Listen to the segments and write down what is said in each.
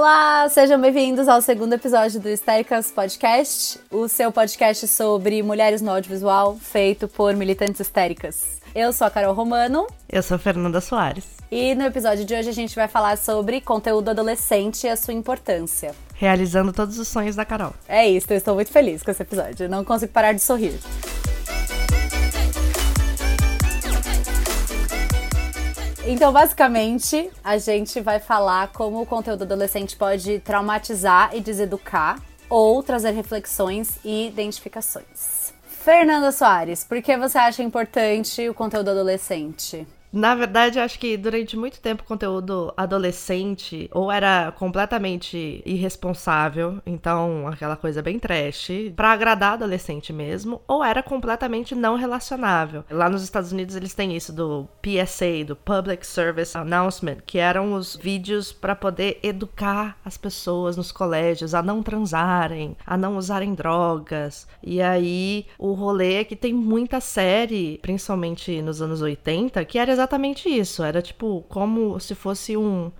Olá, sejam bem-vindos ao segundo episódio do Histéricas Podcast, o seu podcast sobre mulheres no audiovisual, feito por militantes histéricas. Eu sou a Carol Romano. Eu sou a Fernanda Soares. E no episódio de hoje a gente vai falar sobre conteúdo adolescente e a sua importância. Realizando todos os sonhos da Carol. É isso, eu estou muito feliz com esse episódio. Não consigo parar de sorrir. Então, basicamente, a gente vai falar como o conteúdo adolescente pode traumatizar e deseducar ou trazer reflexões e identificações. Fernanda Soares, por que você acha importante o conteúdo adolescente? Na verdade, acho que durante muito tempo o conteúdo adolescente ou era completamente irresponsável, então aquela coisa bem trash, para agradar adolescente mesmo, ou era completamente não relacionável. Lá nos Estados Unidos eles têm isso do PSA, do Public Service Announcement, que eram os vídeos para poder educar as pessoas nos colégios a não transarem, a não usarem drogas. E aí o rolê é que tem muita série, principalmente nos anos 80, que era exatamente isso. Era tipo como se fosse um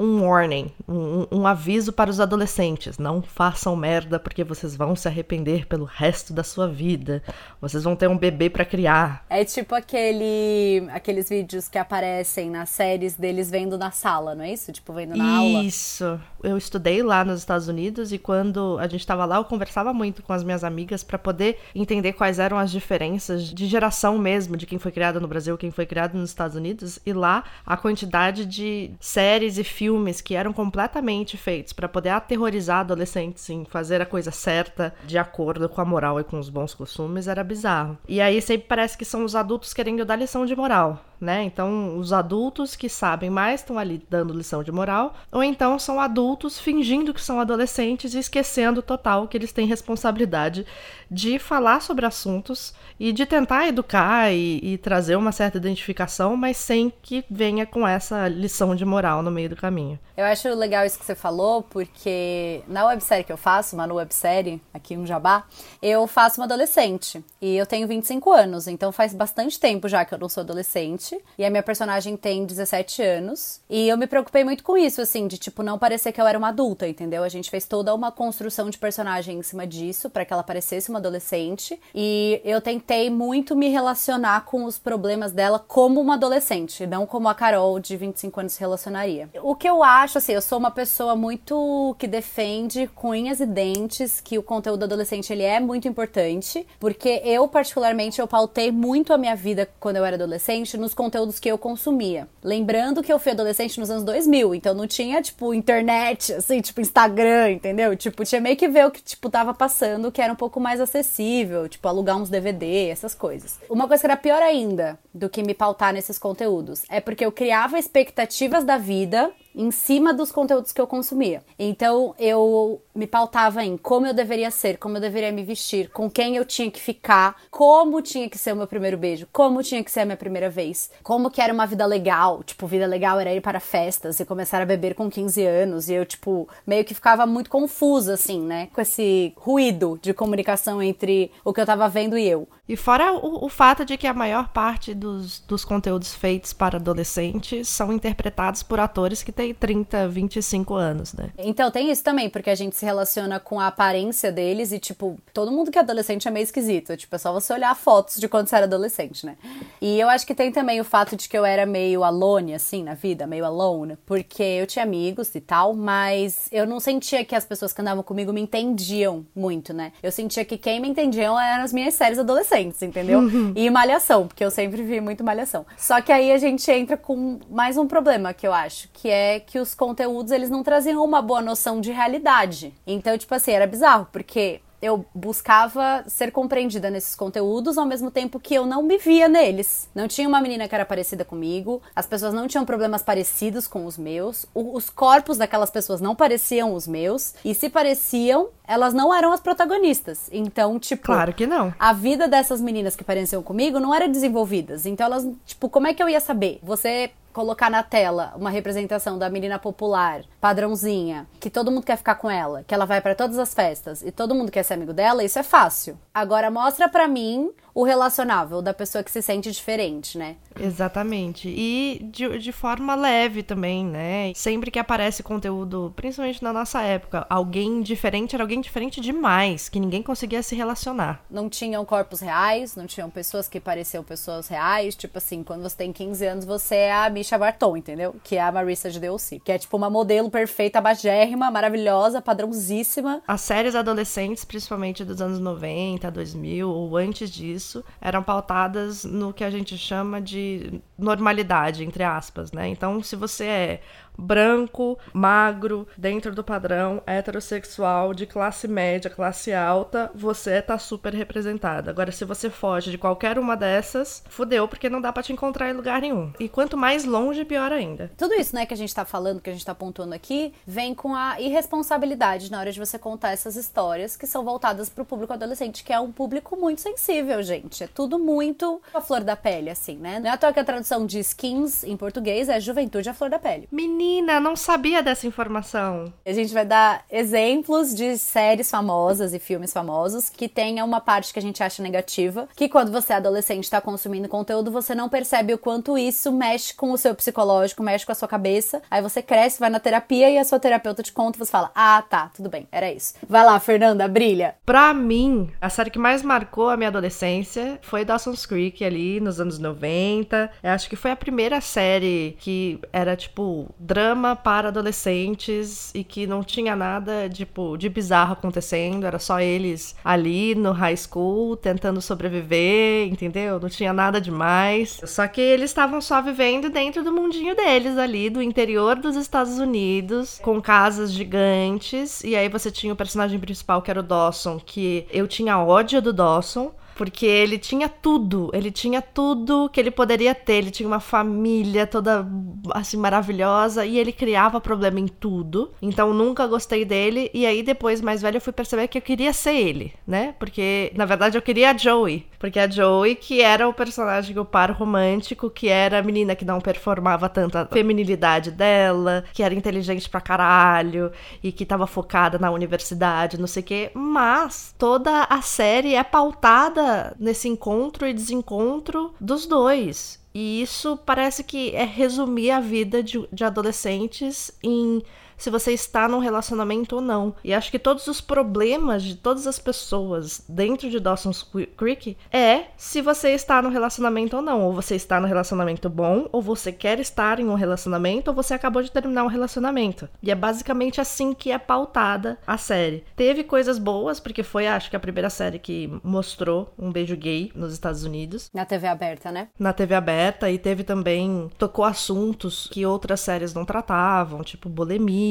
um warning, um, um, aviso para os adolescentes. Não façam merda porque vocês vão se arrepender pelo resto da sua vida. Vocês vão ter um bebê para criar. É tipo aquele, aqueles vídeos que aparecem nas séries deles vendo na sala, não é isso? Tipo, vendo na aula. Isso. Eu estudei lá nos Estados Unidos e quando a gente estava lá, eu conversava muito com as minhas amigas para poder entender quais eram as diferenças de geração mesmo, de quem foi criado no Brasil, quem foi criado nos Estados Unidos. E lá, a quantidade de séries e filmes que eram completamente feitos para poder aterrorizar adolescentes em fazer a coisa certa de acordo com a moral e com os bons costumes era bizarro. E aí sempre parece que são os adultos querendo dar lição de moral né? Então, os adultos que sabem mais estão ali dando lição de moral, ou então são adultos fingindo que são adolescentes e esquecendo total que eles têm responsabilidade de falar sobre assuntos e de tentar educar e, e trazer uma certa identificação, mas sem que venha com essa lição de moral no meio do caminho. Eu acho legal isso que você falou, porque na websérie que eu faço, uma websérie, aqui um jabá, eu faço uma adolescente. E eu tenho 25 anos, então faz bastante tempo já que eu não sou adolescente e a minha personagem tem 17 anos. E eu me preocupei muito com isso, assim, de tipo, não parecer que eu era uma adulta, entendeu? A gente fez toda uma construção de personagem em cima disso, para que ela parecesse uma adolescente. E eu tentei muito me relacionar com os problemas dela como uma adolescente, não como a Carol de 25 anos se relacionaria. O que eu acho, assim, eu sou uma pessoa muito que defende com unhas e dentes que o conteúdo adolescente ele é muito importante, porque eu particularmente eu pautei muito a minha vida quando eu era adolescente nos conteúdos que eu consumia. Lembrando que eu fui adolescente nos anos 2000, então não tinha, tipo, internet, assim, tipo, Instagram, entendeu? Tipo, tinha meio que ver o que, tipo, tava passando, que era um pouco mais acessível, tipo, alugar uns DVD, essas coisas. Uma coisa que era pior ainda do que me pautar nesses conteúdos é porque eu criava expectativas da vida em cima dos conteúdos que eu consumia. Então eu me pautava em como eu deveria ser, como eu deveria me vestir, com quem eu tinha que ficar, como tinha que ser o meu primeiro beijo, como tinha que ser a minha primeira vez, como que era uma vida legal. Tipo, vida legal era ir para festas e começar a beber com 15 anos. E eu, tipo, meio que ficava muito confusa, assim, né? Com esse ruído de comunicação entre o que eu tava vendo e eu. E fora o, o fato de que a maior parte dos, dos conteúdos feitos para adolescentes são interpretados por atores que têm 30, 25 anos, né? Então tem isso também, porque a gente se relaciona com a aparência deles e, tipo, todo mundo que é adolescente é meio esquisito. Tipo, é só você olhar fotos de quando você era adolescente, né? E eu acho que tem também o fato de que eu era meio alone, assim, na vida, meio alone, porque eu tinha amigos e tal, mas eu não sentia que as pessoas que andavam comigo me entendiam muito, né? Eu sentia que quem me entendiam eram as minhas séries adolescentes adolescentes, entendeu? Uhum. E malhação, porque eu sempre vi muito malhação. Só que aí a gente entra com mais um problema que eu acho, que é que os conteúdos eles não traziam uma boa noção de realidade. Então, tipo assim, era bizarro, porque eu buscava ser compreendida nesses conteúdos ao mesmo tempo que eu não me via neles. Não tinha uma menina que era parecida comigo, as pessoas não tinham problemas parecidos com os meus, os corpos daquelas pessoas não pareciam os meus, e se pareciam, elas não eram as protagonistas. Então, tipo. Claro que não. A vida dessas meninas que pareciam comigo não era desenvolvidas. Então, elas, tipo, como é que eu ia saber? Você colocar na tela uma representação da menina popular, padrãozinha, que todo mundo quer ficar com ela, que ela vai para todas as festas e todo mundo quer ser amigo dela, isso é fácil. Agora mostra para mim o relacionável da pessoa que se sente diferente, né? Exatamente. E de, de forma leve também, né? Sempre que aparece conteúdo, principalmente na nossa época, alguém diferente era alguém diferente demais, que ninguém conseguia se relacionar. Não tinham corpos reais, não tinham pessoas que pareciam pessoas reais. Tipo assim, quando você tem 15 anos, você é a Misha Barton, entendeu? Que é a Marissa de DLC. Que é tipo uma modelo perfeita, bagérrima, maravilhosa, padrãozíssima. As séries adolescentes, principalmente dos anos 90, 2000 ou antes disso, eram pautadas no que a gente chama de normalidade, entre aspas, né? Então, se você é branco, magro, dentro do padrão, heterossexual, de classe média, classe alta, você tá super representada. Agora, se você foge de qualquer uma dessas, fudeu, porque não dá para te encontrar em lugar nenhum. E quanto mais longe, pior ainda. Tudo isso, né, que a gente tá falando, que a gente tá apontando aqui, vem com a irresponsabilidade na hora de você contar essas histórias que são voltadas pro público adolescente, que é um público muito sensível, gente. É tudo muito a flor da pele, assim, né? Não é à toa que a tradução de skins em português é juventude à flor da pele. Menina Menina, não sabia dessa informação. A gente vai dar exemplos de séries famosas e filmes famosos que tenha uma parte que a gente acha negativa, que quando você é adolescente está consumindo conteúdo, você não percebe o quanto isso mexe com o seu psicológico, mexe com a sua cabeça. Aí você cresce, vai na terapia e a sua terapeuta te conta, você fala: "Ah, tá, tudo bem, era isso". Vai lá, Fernanda, brilha. Pra mim, a série que mais marcou a minha adolescência foi Dawson's Creek ali nos anos 90. Eu acho que foi a primeira série que era tipo drama para adolescentes e que não tinha nada tipo de bizarro acontecendo, era só eles ali no high school tentando sobreviver, entendeu? Não tinha nada demais. Só que eles estavam só vivendo dentro do mundinho deles ali, do interior dos Estados Unidos, com casas gigantes, e aí você tinha o personagem principal que era o Dawson, que eu tinha ódio do Dawson, porque ele tinha tudo, ele tinha tudo que ele poderia ter, ele tinha uma família toda assim maravilhosa e ele criava problema em tudo. Então nunca gostei dele e aí depois mais velho eu fui perceber que eu queria ser ele, né? Porque na verdade eu queria a Joey, porque a Joey que era o personagem o par romântico, que era a menina que não performava tanto a feminilidade dela, que era inteligente pra caralho e que tava focada na universidade, não sei o quê, mas toda a série é pautada nesse encontro e desencontro dos dois. E isso parece que é resumir a vida de, de adolescentes em se você está num relacionamento ou não. E acho que todos os problemas de todas as pessoas dentro de Dawson's Creek é se você está no relacionamento ou não. Ou você está no relacionamento bom, ou você quer estar em um relacionamento, ou você acabou de terminar um relacionamento. E é basicamente assim que é pautada a série. Teve coisas boas, porque foi, acho que, a primeira série que mostrou um beijo gay nos Estados Unidos. Na TV aberta, né? Na TV aberta, e teve também. tocou assuntos que outras séries não tratavam, tipo bulimia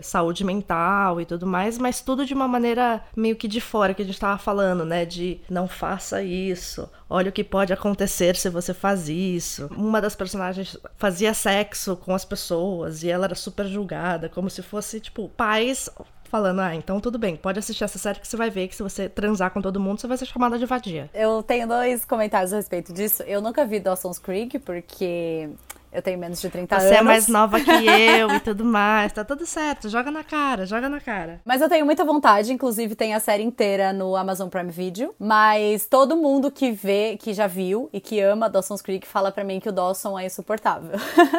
saúde mental e tudo mais, mas tudo de uma maneira meio que de fora que a gente tava falando, né? De não faça isso, olha o que pode acontecer se você faz isso. Uma das personagens fazia sexo com as pessoas e ela era super julgada, como se fosse, tipo, pais falando, ah, então tudo bem, pode assistir essa série que você vai ver que se você transar com todo mundo, você vai ser chamada de vadia. Eu tenho dois comentários a respeito disso. Eu nunca vi Dawson's Creek, porque eu tenho menos de 30 Você anos. Você é mais nova que eu e tudo mais. Tá tudo certo. Joga na cara, joga na cara. Mas eu tenho muita vontade. Inclusive, tem a série inteira no Amazon Prime Video. Mas todo mundo que vê, que já viu e que ama Dawson's Creek fala para mim que o Dawson é insuportável.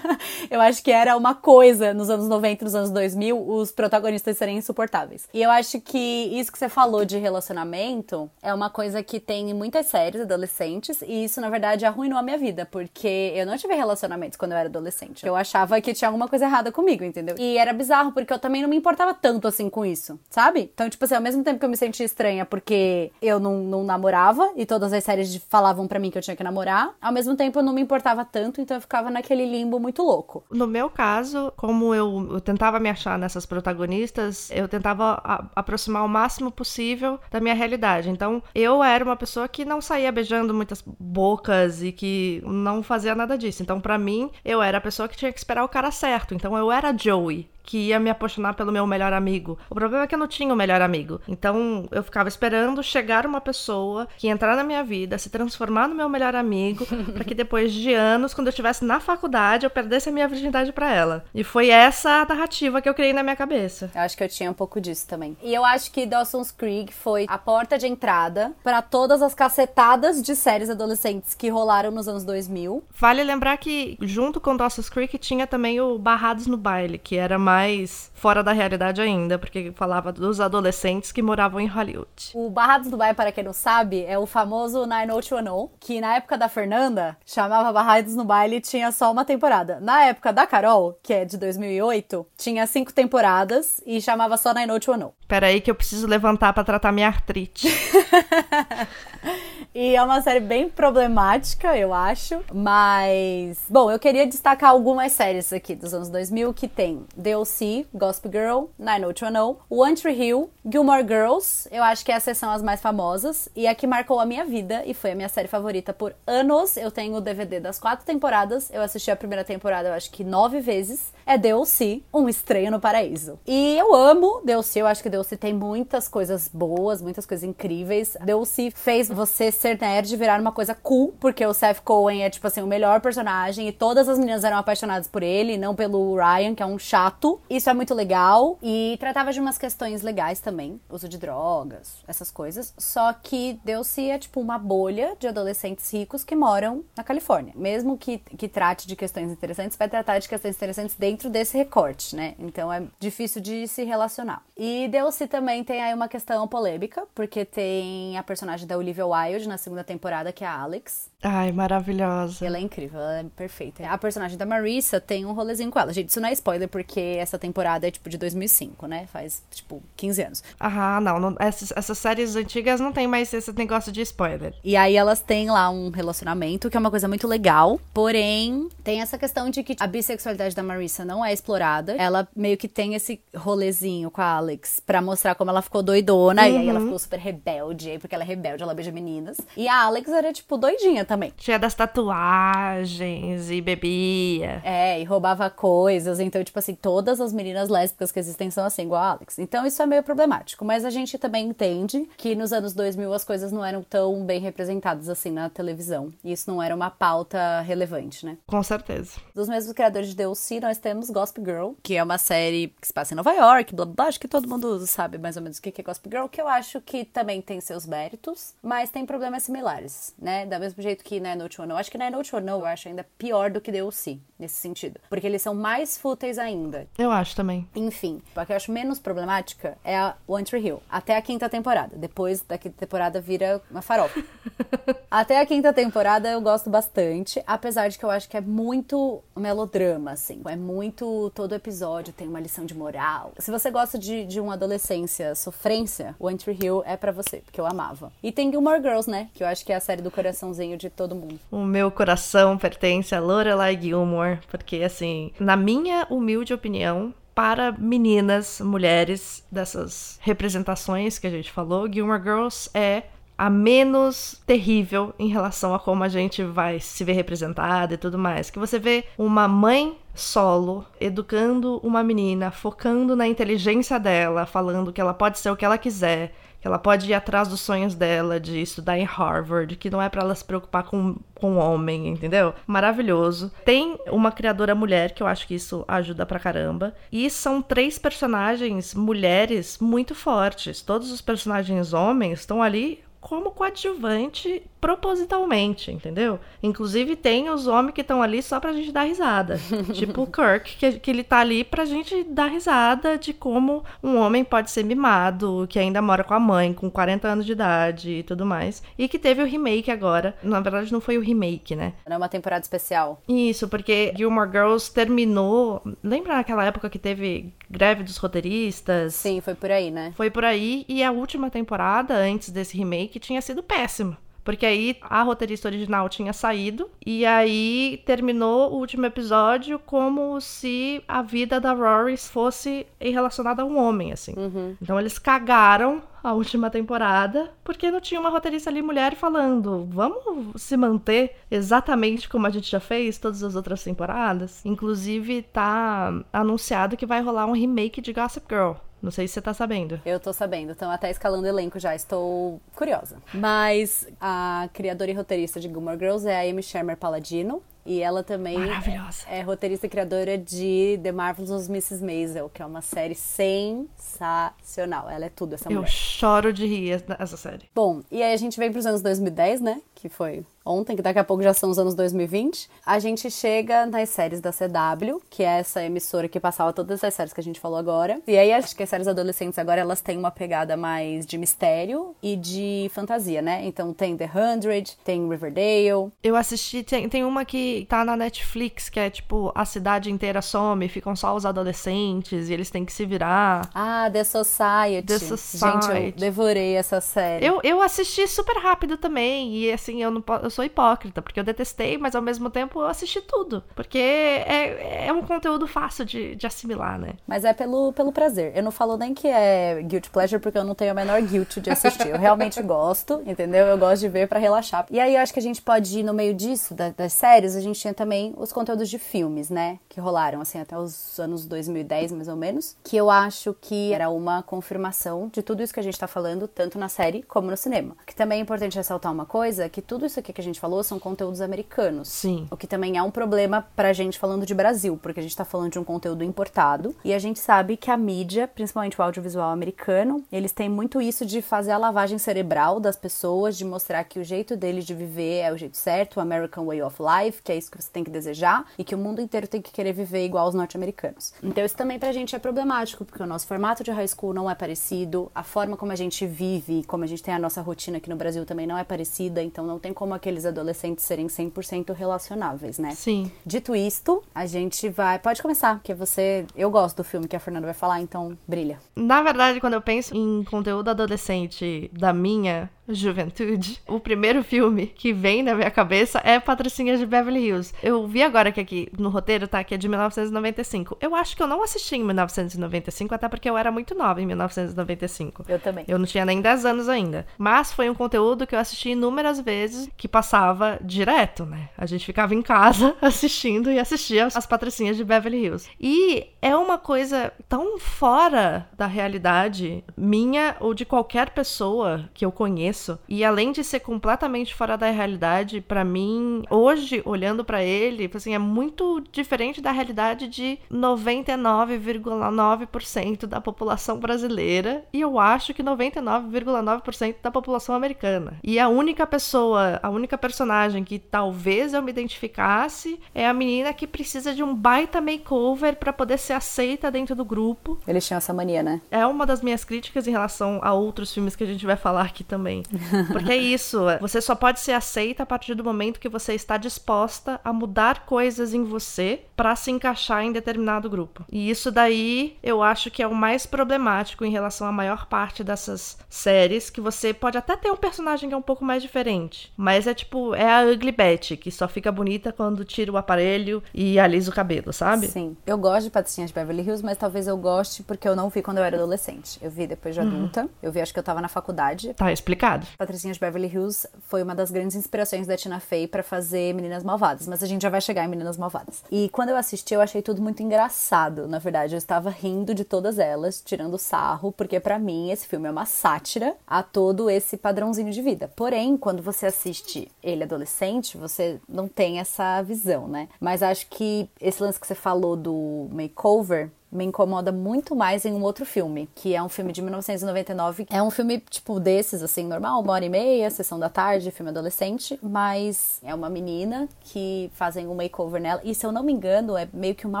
eu acho que era uma coisa nos anos 90 nos anos 2000 os protagonistas serem insuportáveis. E eu acho que isso que você falou de relacionamento é uma coisa que tem em muitas séries adolescentes. E isso, na verdade, arruinou a minha vida. Porque eu não tive relacionamento quando eu era adolescente. Eu achava que tinha alguma coisa errada comigo, entendeu? E era bizarro, porque eu também não me importava tanto assim com isso, sabe? Então, tipo assim, ao mesmo tempo que eu me sentia estranha porque eu não, não namorava e todas as séries falavam para mim que eu tinha que namorar, ao mesmo tempo eu não me importava tanto, então eu ficava naquele limbo muito louco. No meu caso, como eu, eu tentava me achar nessas protagonistas, eu tentava a, aproximar o máximo possível da minha realidade. Então, eu era uma pessoa que não saía beijando muitas bocas e que não fazia nada disso. Então, para mim, mim, eu era a pessoa que tinha que esperar o cara certo. Então eu era Joey que ia me apaixonar pelo meu melhor amigo. O problema é que eu não tinha um melhor amigo. Então eu ficava esperando chegar uma pessoa que ia entrar na minha vida, se transformar no meu melhor amigo, para que depois de anos, quando eu estivesse na faculdade, eu perdesse a minha virgindade para ela. E foi essa a narrativa que eu criei na minha cabeça. Eu acho que eu tinha um pouco disso também. E eu acho que Dawson's Creek foi a porta de entrada para todas as cacetadas de séries adolescentes que rolaram nos anos 2000. Vale lembrar que junto com Dawson's Creek tinha também o Barrados no Baile, que era mais fora da realidade ainda, porque falava dos adolescentes que moravam em Hollywood. O Barrados do Bairro, para quem não sabe, é o famoso 90210, que na época da Fernanda chamava Barrados no Baile e tinha só uma temporada. Na época da Carol, que é de 2008, tinha cinco temporadas e chamava só 90210. Peraí que eu preciso levantar para tratar minha artrite. E é uma série bem problemática, eu acho. Mas, bom, eu queria destacar algumas séries aqui dos anos 2000 que tem DLC, Gospel Girl, 90210, One Tree Hill, Gilmore Girls, eu acho que essas são as mais famosas. E a que marcou a minha vida e foi a minha série favorita por anos. Eu tenho o DVD das quatro temporadas. Eu assisti a primeira temporada, eu acho que nove vezes. É DLC, Um Estranho no Paraíso. E eu amo DLC, eu acho que DLC tem muitas coisas boas, muitas coisas incríveis. DLC fez você ser nerd virar uma coisa cool, porque o Seth Cohen é, tipo assim, o melhor personagem e todas as meninas eram apaixonadas por ele, não pelo Ryan, que é um chato. Isso é muito legal e tratava de umas questões legais também, uso de drogas, essas coisas. Só que deu-se é, tipo, uma bolha de adolescentes ricos que moram na Califórnia. Mesmo que, que trate de questões interessantes, vai tratar de questões interessantes dentro desse recorte, né? Então é difícil de se relacionar. E deu-se também tem aí uma questão polêmica, porque tem a personagem da Olivia Wilde na segunda temporada, que é a Alex. Ai, maravilhosa. Ela é incrível, ela é perfeita. A personagem da Marissa tem um rolezinho com ela. Gente, isso não é spoiler, porque essa temporada é, tipo, de 2005, né? Faz, tipo, 15 anos. Ah, não. não essas, essas séries antigas não tem mais esse negócio de spoiler. E aí elas têm lá um relacionamento, que é uma coisa muito legal. Porém, tem essa questão de que a bissexualidade da Marissa não é explorada. Ela meio que tem esse rolezinho com a Alex pra mostrar como ela ficou doidona. Uhum. E aí ela uhum. ficou super rebelde. Aí porque ela é rebelde, ela beija meninas. E a Alex era, tipo, doidinha também. Tinha das tatuagens e bebia. É, e roubava coisas. Então, tipo assim, todas as meninas lésbicas que existem são assim, igual a Alex. Então, isso é meio problemático. Mas a gente também entende que nos anos 2000 as coisas não eram tão bem representadas assim na televisão. E isso não era uma pauta relevante, né? Com certeza. Dos mesmos criadores de DLC, nós temos Gospel Girl, que é uma série que se passa em Nova York, blá blá. Acho que todo mundo sabe mais ou menos o que é Gospel Girl, que eu acho que também tem seus méritos, mas tem problemas similares, né? Da mesmo jeito que na Note One. Eu acho que na Note One eu acho ainda pior do que DLC, nesse sentido. Porque eles são mais fúteis ainda. Eu acho também. Enfim, a que eu acho menos problemática é a One Tree Hill. Até a quinta temporada. Depois da quinta temporada vira uma farofa. Até a quinta temporada eu gosto bastante, apesar de que eu acho que é muito melodrama, assim. É muito. Todo episódio tem uma lição de moral. Se você gosta de, de uma adolescência sofrência, One Tree Hill é para você, porque eu amava. E tem Gilmore Girls, né? Que eu acho que é a série do coraçãozinho de todo mundo. O meu coração pertence a Lorelai Gilmore, porque, assim, na minha humilde opinião, para meninas, mulheres dessas representações que a gente falou, Gilmore Girls é a menos terrível em relação a como a gente vai se ver representada e tudo mais. Que você vê uma mãe solo educando uma menina, focando na inteligência dela, falando que ela pode ser o que ela quiser, ela pode ir atrás dos sonhos dela de estudar em Harvard, que não é para ela se preocupar com, com homem, entendeu? Maravilhoso. Tem uma criadora mulher, que eu acho que isso ajuda pra caramba. E são três personagens mulheres muito fortes. Todos os personagens homens estão ali como coadjuvante propositalmente, entendeu? Inclusive tem os homens que estão ali só pra gente dar risada. tipo o Kirk, que, que ele tá ali pra gente dar risada de como um homem pode ser mimado, que ainda mora com a mãe, com 40 anos de idade e tudo mais. E que teve o remake agora. Na verdade, não foi o remake, né? Não é uma temporada especial. Isso, porque Gilmore Girls terminou. Lembra naquela época que teve greve dos roteiristas? Sim, foi por aí, né? Foi por aí. E a última temporada, antes desse remake, tinha sido péssima Porque aí a roteirista original tinha saído, e aí terminou o último episódio como se a vida da Rory fosse relacionada a um homem, assim. Uhum. Então eles cagaram a última temporada, porque não tinha uma roteirista ali mulher falando, vamos se manter exatamente como a gente já fez todas as outras temporadas. Inclusive, tá anunciado que vai rolar um remake de Gossip Girl. Não sei se você tá sabendo. Eu tô sabendo, estão até escalando elenco já, estou curiosa. Mas a criadora e roteirista de Gilmore Girls é a Amy Shermer Palladino. E ela também Maravilhosa. é roteirista e criadora de The Marvelous Mrs. Maisel, que é uma série sensacional. Ela é tudo, essa Eu mulher. choro de rir essa série. Bom, e aí a gente vem pros anos 2010, né? Que foi ontem, que daqui a pouco já são os anos 2020. A gente chega nas séries da CW, que é essa emissora que passava todas as séries que a gente falou agora. E aí acho que as séries adolescentes agora elas têm uma pegada mais de mistério e de fantasia, né? Então tem The Hundred, tem Riverdale. Eu assisti, tem, tem uma que tá na Netflix, que é tipo, a cidade inteira some, ficam só os adolescentes e eles têm que se virar. Ah, The Society. The Gente, eu Society. devorei essa série. Eu, eu assisti super rápido também, e assim, eu não eu sou hipócrita, porque eu detestei, mas ao mesmo tempo eu assisti tudo. Porque é, é um conteúdo fácil de, de assimilar, né? Mas é pelo, pelo prazer. Eu não falo nem que é guilty pleasure, porque eu não tenho a menor guilt de assistir. Eu realmente gosto, entendeu? Eu gosto de ver pra relaxar. E aí eu acho que a gente pode ir no meio disso, da- das séries, a gente tinha também os conteúdos de filmes, né? Que rolaram, assim, até os anos 2010, mais ou menos. Que eu acho que era uma confirmação de tudo isso que a gente tá falando, tanto na série como no cinema. Que também é importante ressaltar uma coisa, que tudo isso aqui que a gente falou são conteúdos americanos. Sim. O que também é um problema pra gente falando de Brasil, porque a gente tá falando de um conteúdo importado e a gente sabe que a mídia, principalmente o audiovisual americano, eles têm muito isso de fazer a lavagem cerebral das pessoas, de mostrar que o jeito deles de viver é o jeito certo, o American Way of Life, que é isso que você tem que desejar e que o mundo inteiro tem que querer viver igual os norte-americanos. Então isso também pra gente é problemático, porque o nosso formato de high school não é parecido, a forma como a gente vive, como a gente tem a nossa rotina aqui no Brasil também não é parecida, então não tem como aqueles adolescentes serem 100% relacionáveis, né? Sim. Dito isto, a gente vai. Pode começar, porque você. Eu gosto do filme que a Fernanda vai falar, então brilha. Na verdade, quando eu penso em conteúdo adolescente da minha juventude, o primeiro filme que vem na minha cabeça é Patricinhas de Beverly Hills. Eu vi agora que aqui no roteiro tá que é de 1995. Eu acho que eu não assisti em 1995, até porque eu era muito nova em 1995. Eu também. Eu não tinha nem 10 anos ainda. Mas foi um conteúdo que eu assisti inúmeras vezes, que passava direto, né? A gente ficava em casa assistindo e assistia as patricinhas de Beverly Hills. E é uma coisa tão fora da realidade minha ou de qualquer pessoa que eu conheço. E além de ser completamente fora da realidade, pra mim, hoje, olhando pra ele, assim, é muito diferente da realidade de 99,9% da população brasileira e eu acho que 99,9% da população americana. E a única pessoa, a única personagem que talvez eu me identificasse é a menina que precisa de um baita makeover pra poder ser aceita dentro do grupo. Eles tinham essa mania, né? É uma das minhas críticas em relação a outros filmes que a gente vai falar aqui também. Porque é isso, você só pode ser aceita a partir do momento que você está disposta a mudar coisas em você pra se encaixar em determinado grupo. E isso daí eu acho que é o mais problemático em relação à maior parte dessas séries, que você pode até ter um personagem que é um pouco mais diferente, mas é tipo, é a Ugly Betty, que só fica bonita quando tira o aparelho e alisa o cabelo, sabe? Sim. Eu gosto de Patricinhas de Beverly Hills, mas talvez eu goste porque eu não vi quando eu era adolescente. Eu vi depois de adulta. Eu vi, acho que eu tava na faculdade. Tá explicado. Patricinhas de Beverly Hills foi uma das grandes inspirações da Tina Fey pra fazer Meninas Malvadas, mas a gente já vai chegar em Meninas Malvadas. E quando eu assisti, eu achei tudo muito engraçado. Na verdade, eu estava rindo de todas elas, tirando sarro, porque pra mim esse filme é uma sátira a todo esse padrãozinho de vida. Porém, quando você assiste ele adolescente, você não tem essa visão, né? Mas acho que esse lance que você falou do makeover me incomoda muito mais em um outro filme, que é um filme de 1999. É um filme, tipo, desses, assim, normal, uma hora e meia, sessão da tarde, filme adolescente, mas é uma menina que fazem um makeover nela, e se eu não me engano, é meio que uma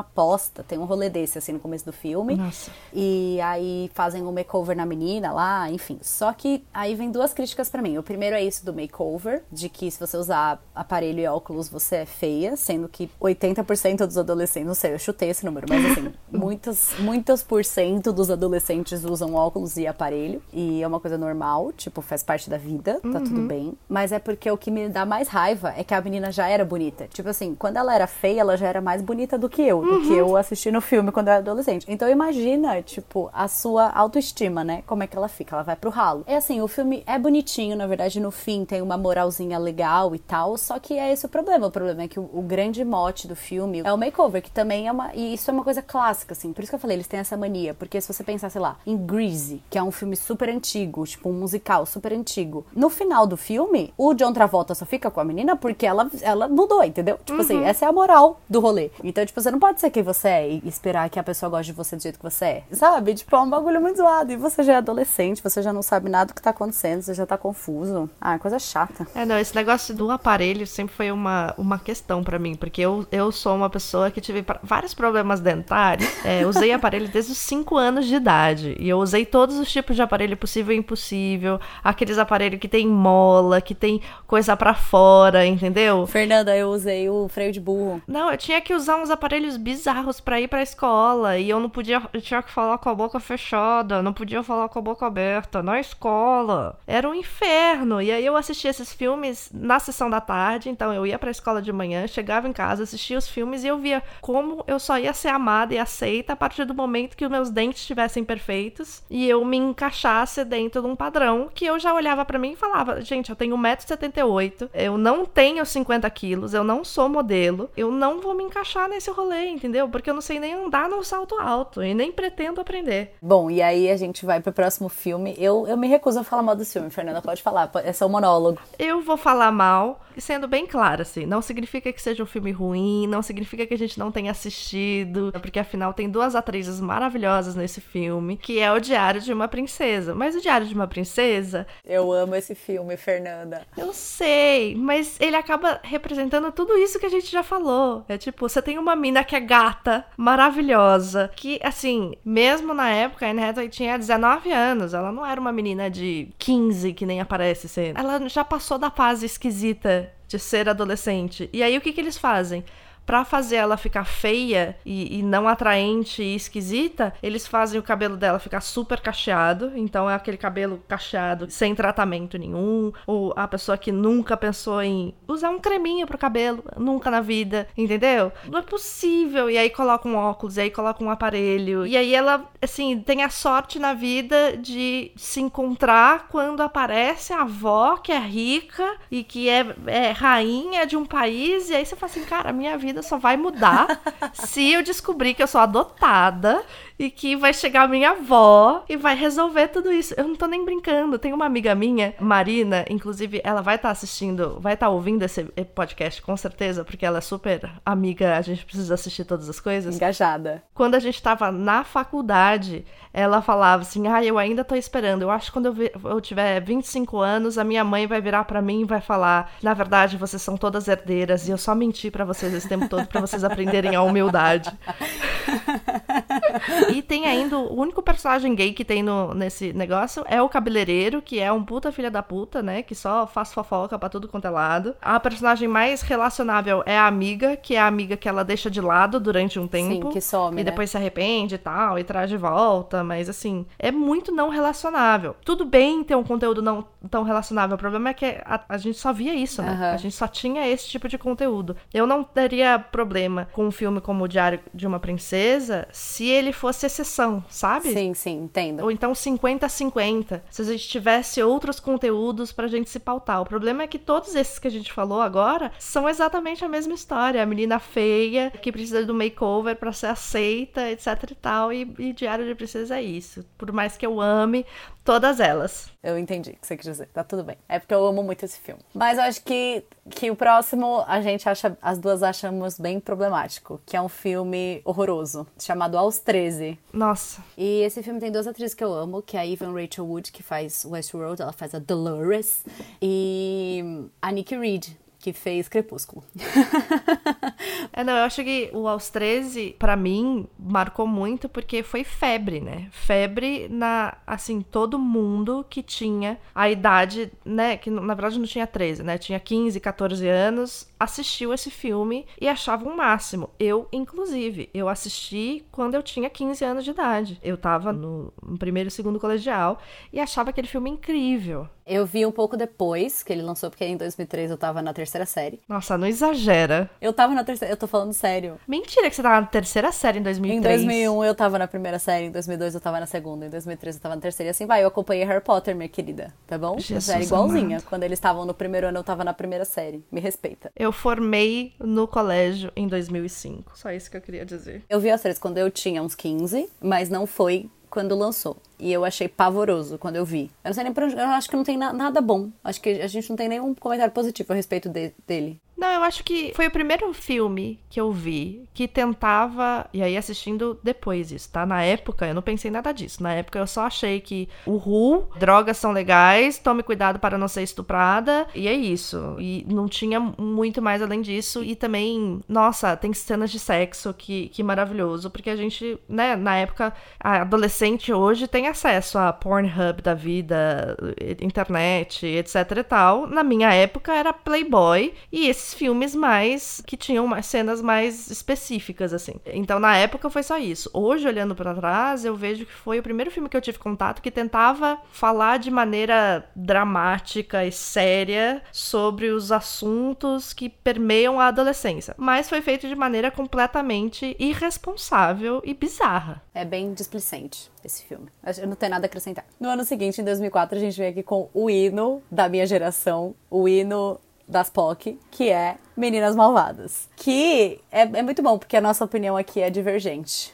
aposta, tem um rolê desse, assim, no começo do filme. Nossa. E aí fazem um makeover na menina lá, enfim. Só que aí vem duas críticas pra mim. O primeiro é isso do makeover, de que se você usar aparelho e óculos, você é feia, sendo que 80% dos adolescentes, não sei, eu chutei esse número, mas assim, muito muitos, muitos por cento dos adolescentes usam óculos e aparelho. E é uma coisa normal, tipo, faz parte da vida, tá uhum. tudo bem. Mas é porque o que me dá mais raiva é que a menina já era bonita. Tipo assim, quando ela era feia, ela já era mais bonita do que eu, uhum. do que eu assisti no filme quando eu era adolescente. Então imagina, tipo, a sua autoestima, né? Como é que ela fica? Ela vai pro ralo. É assim, o filme é bonitinho, na verdade, no fim tem uma moralzinha legal e tal, só que é esse o problema. O problema é que o, o grande mote do filme é o makeover, que também é uma. E isso é uma coisa clássica, assim. Por isso que eu falei, eles têm essa mania. Porque se você pensar, sei lá, em Greasy, que é um filme super antigo, tipo um musical super antigo, no final do filme, o John Travolta só fica com a menina porque ela, ela mudou, entendeu? Tipo assim, uhum. assim, essa é a moral do rolê. Então, tipo, você não pode ser quem você é e esperar que a pessoa goste de você do jeito que você é. Sabe? Tipo, é um bagulho muito zoado. E você já é adolescente, você já não sabe nada do que tá acontecendo, você já tá confuso. Ah, coisa chata. É, não, esse negócio do aparelho sempre foi uma, uma questão para mim, porque eu, eu sou uma pessoa que tive vários problemas dentários. É, usei aparelho desde os 5 anos de idade. E eu usei todos os tipos de aparelho possível e impossível. Aqueles aparelhos que tem mola, que tem coisa para fora, entendeu? Fernanda, eu usei o freio de burro. Não, eu tinha que usar uns aparelhos bizarros para ir pra escola. E eu não podia. Eu tinha que falar com a boca fechada, não podia falar com a boca aberta na escola. Era um inferno. E aí eu assistia esses filmes na sessão da tarde. Então eu ia pra escola de manhã, chegava em casa, assistia os filmes e eu via como eu só ia ser amada e aceita a partir do momento que os meus dentes estivessem perfeitos e eu me encaixasse dentro de um padrão que eu já olhava para mim e falava: gente, eu tenho 1,78m, eu não tenho 50 quilos, eu não sou modelo, eu não vou me encaixar nesse rolê, entendeu? Porque eu não sei nem andar no salto alto e nem pretendo aprender. Bom, e aí a gente vai pro próximo filme. Eu, eu me recuso a falar mal desse filme, Fernanda, pode falar, é só um monólogo. Eu vou falar mal, sendo bem claro, assim, não significa que seja um filme ruim, não significa que a gente não tenha assistido, porque afinal tem duas atrizes maravilhosas nesse filme, que é o Diário de uma Princesa. Mas o Diário de uma Princesa. Eu amo esse filme, Fernanda. Eu sei, mas ele acaba representando tudo isso que a gente já falou. É tipo, você tem uma mina que é gata, maravilhosa, que, assim, mesmo na época, a Anne Hathaway tinha 19 anos, ela não era uma menina de 15 que nem aparece sendo. Ela já passou da fase esquisita de ser adolescente. E aí o que, que eles fazem? Para fazer ela ficar feia e, e, não atraente e esquisita, eles fazem o cabelo dela ficar super cacheado. Então é aquele cabelo cacheado sem tratamento nenhum. Ou a pessoa que nunca pensou em usar um creminho pro cabelo, nunca na vida, entendeu? Não é possível. E aí coloca um óculos, e aí coloca um aparelho. E aí ela, assim, tem a sorte na vida de se encontrar quando aparece a avó que é rica e que é, é rainha de um país. E aí você fala assim, cara, minha vida vida só vai mudar se eu descobrir que eu sou adotada e que vai chegar a minha avó e vai resolver tudo isso. Eu não tô nem brincando. Tem uma amiga minha, Marina, inclusive, ela vai estar tá assistindo, vai estar tá ouvindo esse podcast com certeza, porque ela é super amiga, a gente precisa assistir todas as coisas. Engajada. Quando a gente tava na faculdade, ela falava assim: "Ah, eu ainda tô esperando. Eu acho que quando eu, eu tiver 25 anos, a minha mãe vai virar para mim e vai falar: "Na verdade, vocês são todas herdeiras e eu só menti para vocês esse tempo todo para vocês aprenderem a humildade". e tem ainda o único personagem gay que tem no, nesse negócio é o cabeleireiro, que é um puta filha da puta, né? Que só faz fofoca pra tudo quanto é lado. A personagem mais relacionável é a amiga, que é a amiga que ela deixa de lado durante um tempo. Sim, que some. E né? depois se arrepende e tal, e traz de volta. Mas assim, é muito não relacionável. Tudo bem ter um conteúdo não tão relacionável. O problema é que a, a gente só via isso, né? Uhum. A gente só tinha esse tipo de conteúdo. Eu não teria problema com um filme como O Diário de uma Princesa se ele fosse exceção, sabe? Sim, sim, entendo. Ou então 50-50. Se a gente tivesse outros conteúdos pra gente se pautar. O problema é que todos esses que a gente falou agora são exatamente a mesma história. A menina feia que precisa do makeover para ser aceita, etc e tal. E, e Diário de Princesa é isso. Por mais que eu ame, Todas elas. Eu entendi o que você quis dizer. Tá tudo bem. É porque eu amo muito esse filme. Mas eu acho que, que o próximo a gente acha, as duas achamos bem problemático, que é um filme horroroso, chamado Aos 13. Nossa. E esse filme tem duas atrizes que eu amo, que é a Evan Rachel Wood, que faz Westworld, ela faz a Dolores, e a Nikki Reed, que fez Crepúsculo. É, não, eu acho que o Aos 13, para mim, marcou muito porque foi febre, né? Febre na, assim, todo mundo que tinha a idade, né? Que na verdade não tinha 13, né? Tinha 15, 14 anos, assistiu esse filme e achava um máximo. Eu, inclusive, eu assisti quando eu tinha 15 anos de idade. Eu tava no, no primeiro e segundo colegial e achava aquele filme incrível. Eu vi um pouco depois que ele lançou, porque em 2003 eu tava na terceira série. Nossa, não exagera. Eu tava na terceira, eu tô falando sério. Mentira que você tava na terceira série em 2003. Em 2001 eu tava na primeira série, em 2002 eu tava na segunda, em 2003 eu tava na terceira. E assim vai, eu acompanhei Harry Potter, minha querida, tá bom? Jesus série igualzinha. amado. Quando eles estavam no primeiro ano, eu tava na primeira série. Me respeita. Eu formei no colégio em 2005. Só isso que eu queria dizer. Eu vi as três quando eu tinha uns 15, mas não foi quando lançou. E eu achei pavoroso quando eu vi. Eu não sei nem pra onde. Eu acho que não tem na- nada bom. Acho que a gente não tem nenhum comentário positivo a respeito de- dele. Não, eu acho que foi o primeiro filme que eu vi que tentava. E aí, assistindo depois isso, tá? Na época, eu não pensei nada disso. Na época, eu só achei que o Ru, drogas são legais, tome cuidado para não ser estuprada. E é isso. E não tinha muito mais além disso. E também, nossa, tem cenas de sexo que, que maravilhoso. Porque a gente, né, na época, a adolescente hoje tem acesso a Pornhub da vida, internet, etc e tal. Na minha época era Playboy e esses filmes mais que tinham cenas mais específicas assim. Então na época foi só isso. Hoje olhando pra trás, eu vejo que foi o primeiro filme que eu tive contato que tentava falar de maneira dramática e séria sobre os assuntos que permeiam a adolescência, mas foi feito de maneira completamente irresponsável e bizarra. É bem displicente esse filme. Eu não tenho nada a acrescentar. No ano seguinte, em 2004, a gente veio aqui com o hino da minha geração, o hino das POC, que é Meninas Malvadas. Que é, é muito bom, porque a nossa opinião aqui é divergente.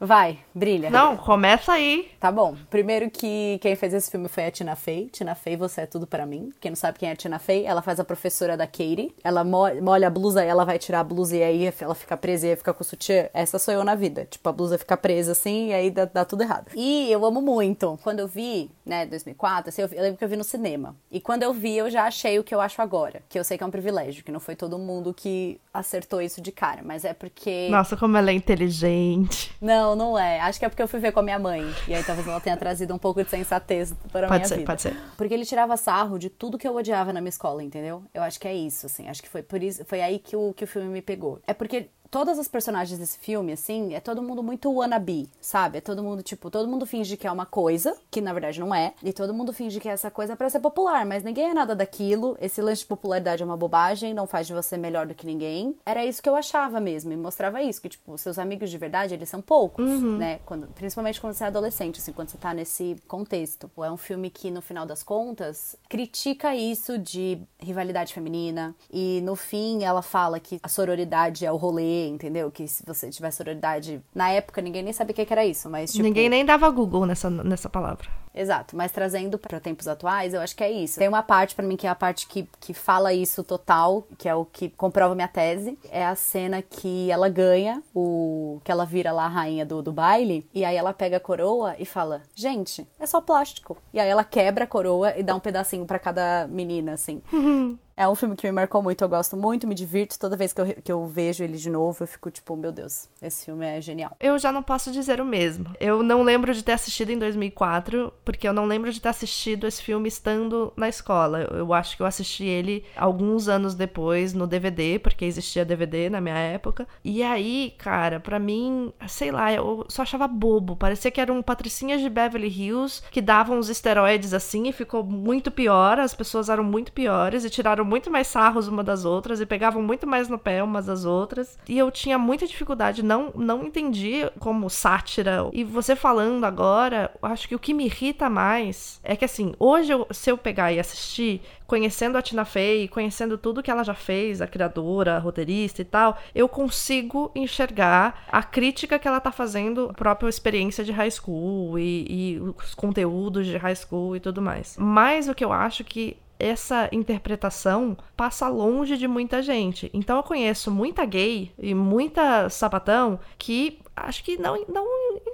Vai, brilha. Não, começa aí. Tá bom. Primeiro que quem fez esse filme foi a Tina Fey. Tina Fey, você é tudo pra mim. Quem não sabe quem é a Tina Fey, ela faz a professora da Katie. Ela mo- molha a blusa e ela vai tirar a blusa e aí ela fica presa e aí fica com o sutiã. Essa sou eu na vida. Tipo, a blusa fica presa assim e aí dá, dá tudo errado. E eu amo muito. Quando eu vi, né, 2004, assim, eu, vi- eu lembro que eu vi no cinema. E quando eu vi, eu já achei o que eu acho agora. Que eu sei que é um privilégio, que não foi todo mundo que acertou isso de cara. Mas é porque... Nossa, como ela é inteligente. Não, não é. Acho que é porque eu fui ver com a minha mãe. E aí talvez ela tenha trazido um pouco de sensatez para a Pode minha ser, vida. pode ser. Porque ele tirava sarro de tudo que eu odiava na minha escola, entendeu? Eu acho que é isso, assim. Acho que foi por isso, foi aí que o, que o filme me pegou. É porque todas as personagens desse filme, assim, é todo mundo muito wannabe, sabe? É todo mundo, tipo, todo mundo finge que é uma coisa, que na verdade não é. E todo mundo finge que é essa coisa pra ser popular, mas ninguém é nada daquilo. Esse lance de popularidade é uma bobagem, não faz de você melhor do que ninguém. Era isso que eu achava mesmo, e mostrava isso, que, tipo, seus amigos de verdade, eles são poucos, né? Quando, principalmente quando você é adolescente, assim, quando você tá nesse contexto. É um filme que, no final das contas, critica isso de rivalidade feminina, e no fim ela fala que a sororidade é o rolê, entendeu? Que se você tiver sororidade. Na época ninguém nem sabia o que era isso, mas tipo. Ninguém nem dava Google nessa, nessa palavra. Exato, mas trazendo pra tempos atuais, eu acho que é isso. Tem uma parte pra mim que é a parte que, que fala isso total, que é o que comprova minha tese. É a cena que ela ganha, o que ela vira lá a rainha do, do baile, e aí ela pega a coroa e fala: Gente, é só plástico. E aí ela quebra a coroa e dá um pedacinho pra cada menina, assim. É um filme que me marcou muito, eu gosto muito, me divirto. Toda vez que eu, que eu vejo ele de novo, eu fico tipo, meu Deus, esse filme é genial. Eu já não posso dizer o mesmo. Eu não lembro de ter assistido em 2004, porque eu não lembro de ter assistido esse filme estando na escola. Eu- acho que eu assisti ele alguns anos depois no DVD, porque existia DVD na minha época. E aí, cara, pra mim, sei lá, eu só achava bobo. Parecia que eram patricinhas de Beverly Hills que davam os esteroides assim e ficou muito pior. As pessoas eram muito piores e tiraram muito mais sarros uma das outras e pegavam muito mais no pé umas das outras. E eu tinha muita dificuldade, não, não entendi como sátira. E você falando agora, acho que o que me irrita mais é que assim, hoje eu- se eu pegar e assistir, conhecendo a Tina Fey, conhecendo tudo que ela já fez, a criadora, a roteirista e tal, eu consigo enxergar a crítica que ela tá fazendo à própria experiência de high school e, e os conteúdos de high school e tudo mais. Mas o que eu acho que essa interpretação passa longe de muita gente. Então eu conheço muita gay e muita sapatão que acho que não, não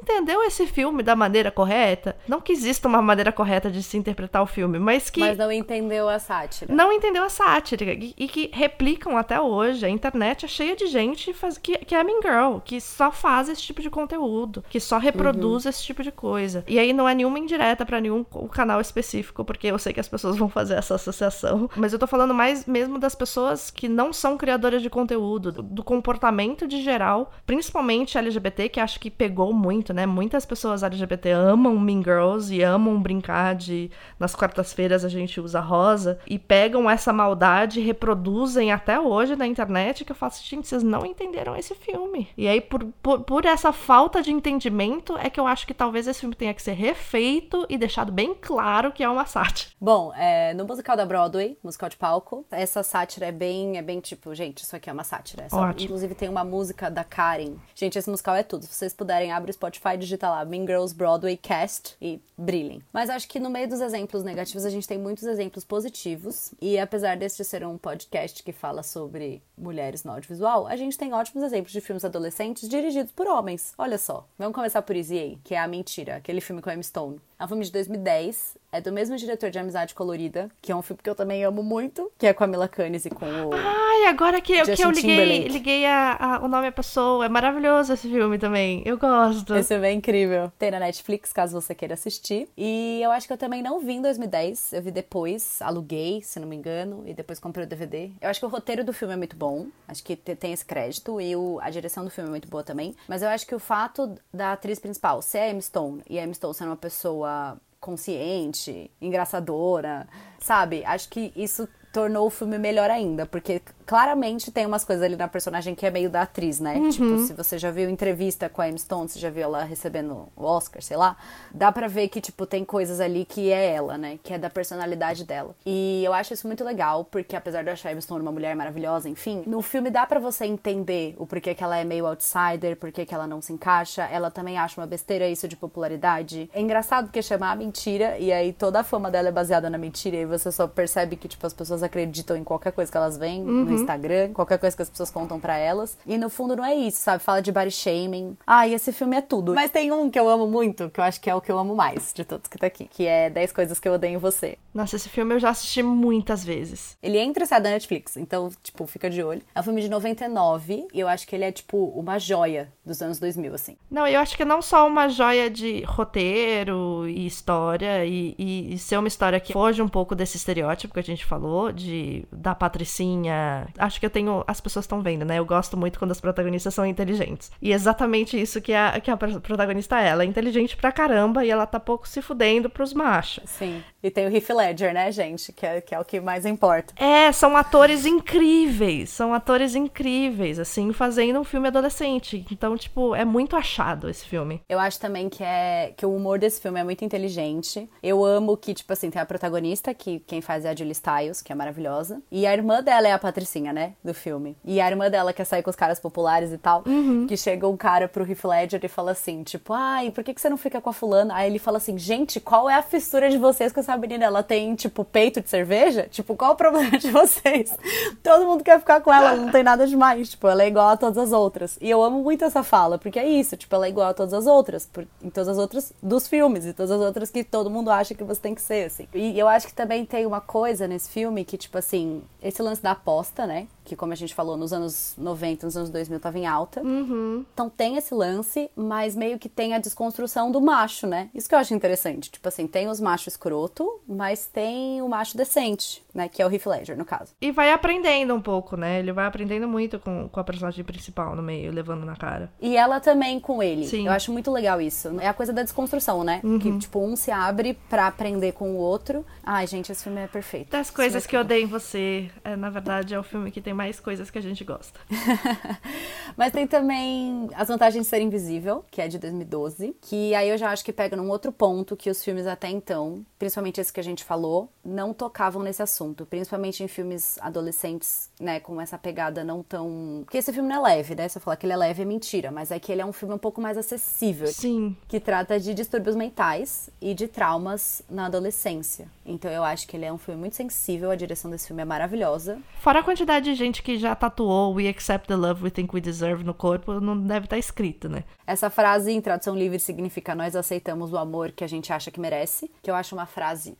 entendeu esse filme da maneira correta. Não que exista uma maneira correta de se interpretar o filme, mas que. Mas não entendeu a sátira. Não entendeu a sátira. E, e que replicam até hoje. A internet é cheia de gente faz, que, que é Mean Girl, que só faz esse tipo de conteúdo, que só reproduz uhum. esse tipo de coisa. E aí não é nenhuma indireta para nenhum canal específico, porque eu sei que as pessoas vão fazer essa associação. Mas eu tô falando mais mesmo das pessoas que não são criadoras de conteúdo, do comportamento de geral, principalmente LGBT, que acho que pegou muito, né? Muitas pessoas LGBT amam Mean Girls e amam brincar de nas quartas-feiras a gente usa rosa e pegam essa maldade e reproduzem até hoje na internet que eu faço, gente, vocês não entenderam esse filme. E aí, por, por, por essa falta de entendimento, é que eu acho que talvez esse filme tenha que ser refeito e deixado bem claro que é uma sátira. Bom, é, no musical da Broadway, musical de palco, essa sátira é bem, é bem tipo, gente, isso aqui é uma sátira. É só, inclusive tem uma música da Karen. Gente, esse musical é tudo. Se vocês puderem, abre o Spotify, digita lá Mean Girls Broadway Cast e brilhem. Mas acho que no meio dos exemplos negativos, a gente tem muitos exemplos positivos. E apesar deste ser um podcast que fala sobre mulheres no audiovisual, a gente tem ótimos exemplos de filmes adolescentes dirigidos por homens. Olha só. Vamos começar por Easy A, que é A Mentira, aquele filme com a Emma Stone. É um filme de 2010, é do mesmo diretor de Amizade Colorida, que é um filme que eu também amo muito, que é com a Mila Kunis e com o. Ai, agora que, que eu liguei, liguei a, a, o nome à pessoa. É maravilhoso esse filme também. Eu gosto. Esse filme é incrível. Tem na Netflix, caso você queira assistir. E eu acho que eu também não vi em 2010. Eu vi depois, aluguei, se não me engano, e depois comprei o DVD. Eu acho que o roteiro do filme é muito bom. Acho que tem esse crédito. E o, a direção do filme é muito boa também. Mas eu acho que o fato da atriz principal ser a Emma Stone e a Emma Stone ser uma pessoa consciente, engraçadora, sabe? Acho que isso tornou o filme melhor ainda, porque claramente tem umas coisas ali na personagem que é meio da atriz, né? Uhum. Tipo, se você já viu entrevista com a Emma Stone, você já viu ela recebendo o Oscar, sei lá, dá pra ver que, tipo, tem coisas ali que é ela, né? Que é da personalidade dela. E eu acho isso muito legal, porque apesar de eu achar a Emma Stone uma mulher maravilhosa, enfim, no filme dá para você entender o porquê que ela é meio outsider, porquê que ela não se encaixa. Ela também acha uma besteira isso de popularidade. É engraçado porque chamar a mentira, e aí toda a fama dela é baseada na mentira, e você só percebe que, tipo, as pessoas acreditam em qualquer coisa que elas veem uhum. no Instagram, qualquer coisa que as pessoas contam para elas. E no fundo não é isso, sabe? Fala de body shaming. Ah, e esse filme é tudo. Mas tem um que eu amo muito, que eu acho que é o que eu amo mais de todos que tá aqui, que é 10 coisas que eu odeio em você. Nossa, esse filme eu já assisti muitas vezes. Ele entra e sai da Netflix, então, tipo, fica de olho. É um filme de 99 e eu acho que ele é, tipo, uma joia dos anos 2000, assim. Não, eu acho que não só uma joia de roteiro e história e, e, e ser uma história que foge um pouco desse estereótipo que a gente falou, de da patricinha. Acho que eu tenho. As pessoas estão vendo, né? Eu gosto muito quando as protagonistas são inteligentes. E é exatamente isso que a, que a protagonista é. Ela é inteligente pra caramba e ela tá pouco se fudendo pros machos. Sim. E tem o Heath Ledger, né, gente? Que é, que é o que mais importa. É, são atores incríveis. São atores incríveis, assim, fazendo um filme adolescente. Então, tipo, é muito achado esse filme. Eu acho também que é que o humor desse filme é muito inteligente. Eu amo que, tipo assim, tem a protagonista, que quem faz é a Julie Stiles, que é maravilhosa. E a irmã dela é a Patricinha, né? Do filme. E a irmã dela quer sair com os caras populares e tal. Uhum. Que chega um cara pro Heath Ledger e fala assim, tipo, ai, por que, que você não fica com a fulana? Aí ele fala assim, gente, qual é a fissura de vocês com essa essa menina ela tem, tipo, peito de cerveja? Tipo, qual o problema de vocês? Todo mundo quer ficar com ela, não tem nada demais. Tipo, ela é igual a todas as outras. E eu amo muito essa fala, porque é isso, tipo, ela é igual a todas as outras. Por, em todas as outras dos filmes, e todas as outras que todo mundo acha que você tem que ser, assim. E eu acho que também tem uma coisa nesse filme que, tipo assim, esse lance da aposta, né? Que como a gente falou, nos anos 90, nos anos 2000 tava em alta. Uhum. Então tem esse lance, mas meio que tem a desconstrução do macho, né? Isso que eu acho interessante. Tipo assim, tem os machos escroto, mas tem o macho decente, né? Que é o Heath Ledger, no caso. E vai aprendendo um pouco, né? Ele vai aprendendo muito com, com a personagem principal no meio, levando na cara. E ela também com ele. Sim. Eu acho muito legal isso. É a coisa da desconstrução, né? Uhum. Que, tipo, um se abre para aprender com o outro. Ai, gente, esse filme é perfeito. Das coisas que eu odeio em você, é, na verdade, é o filme que tem mais coisas que a gente gosta. Mas tem também As Vantagens de Ser Invisível, que é de 2012, que aí eu já acho que pega num outro ponto que os filmes até então, principalmente esse que a gente falou, não tocavam nesse assunto assunto, principalmente em filmes adolescentes, né, com essa pegada não tão. Porque esse filme não é leve, né? Se eu falar que ele é leve é mentira, mas é que ele é um filme um pouco mais acessível. Sim. Que trata de distúrbios mentais e de traumas na adolescência. Então eu acho que ele é um filme muito sensível, a direção desse filme é maravilhosa. Fora a quantidade de gente que já tatuou We Accept the Love We Think We Deserve no corpo, não deve estar escrito, né? Essa frase em tradução livre significa nós aceitamos o amor que a gente acha que merece, que eu acho uma frase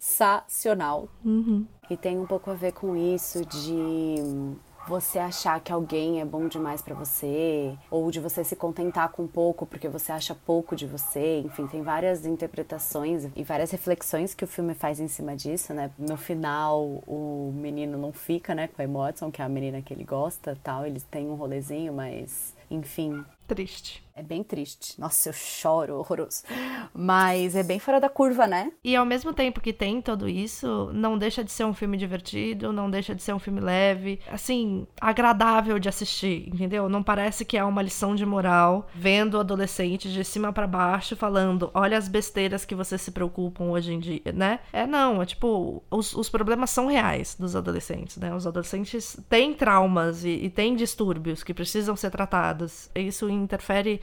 sensacional. Uhum. E tem um pouco a ver com isso de você achar que alguém é bom demais para você, ou de você se contentar com pouco porque você acha pouco de você. Enfim, tem várias interpretações e várias reflexões que o filme faz em cima disso, né? No final, o menino não fica, né, com a Emma que é a menina que ele gosta, tal. Eles têm um rolezinho, mas enfim, triste. É bem triste. Nossa, eu choro, horroroso. Mas é bem fora da curva, né? E ao mesmo tempo que tem tudo isso, não deixa de ser um filme divertido, não deixa de ser um filme leve, assim, agradável de assistir, entendeu? Não parece que é uma lição de moral vendo adolescentes de cima para baixo falando: olha as besteiras que vocês se preocupam hoje em dia, né? É não, é tipo, os, os problemas são reais dos adolescentes, né? Os adolescentes têm traumas e, e têm distúrbios que precisam ser tratados. Isso interfere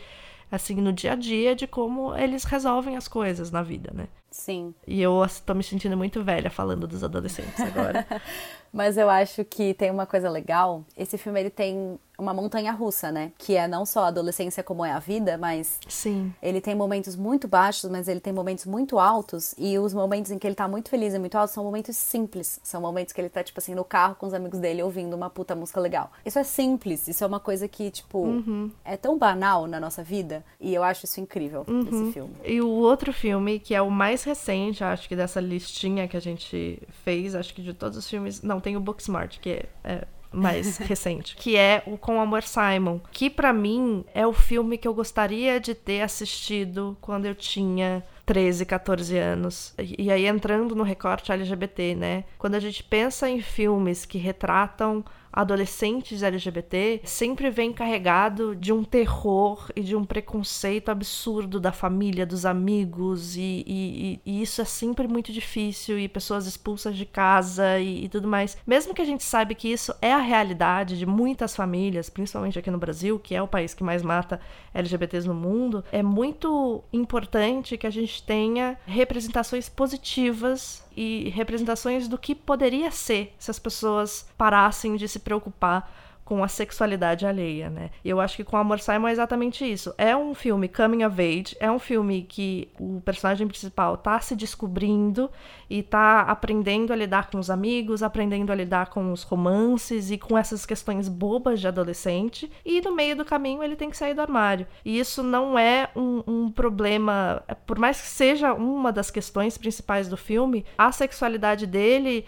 assim no dia a dia de como eles resolvem as coisas na vida, né? Sim. E eu tô me sentindo muito velha falando dos adolescentes agora. Mas eu acho que tem uma coisa legal. Esse filme ele tem uma montanha russa, né? Que é não só a adolescência como é a vida, mas Sim. ele tem momentos muito baixos, mas ele tem momentos muito altos e os momentos em que ele tá muito feliz e muito alto são momentos simples, são momentos que ele tá tipo assim no carro com os amigos dele ouvindo uma puta música legal. Isso é simples, isso é uma coisa que tipo uhum. é tão banal na nossa vida e eu acho isso incrível uhum. nesse filme. E o outro filme que é o mais recente, acho que dessa listinha que a gente fez, acho que de todos os filmes, não tem o Booksmart, que é, é mais recente, que é o Com Amor Simon, que para mim é o filme que eu gostaria de ter assistido quando eu tinha 13, 14 anos. E aí entrando no recorte LGBT, né? Quando a gente pensa em filmes que retratam adolescentes LGBT sempre vem carregado de um terror e de um preconceito absurdo da família, dos amigos, e, e, e isso é sempre muito difícil, e pessoas expulsas de casa e, e, tudo mais. Mesmo que a gente saiba que isso é a realidade de muitas famílias, principalmente aqui no Brasil, que é o país que mais mata LGBTs no mundo, é muito importante que a gente tenha representações positivas e representações do que poderia ser se as pessoas parassem de se preocupar com a sexualidade alheia, né? E eu acho que com Amor Simon é exatamente isso. É um filme coming of age, é um filme que o personagem principal tá se descobrindo e tá aprendendo a lidar com os amigos, aprendendo a lidar com os romances e com essas questões bobas de adolescente. E no meio do caminho ele tem que sair do armário. E isso não é um, um problema, por mais que seja uma das questões principais do filme, a sexualidade dele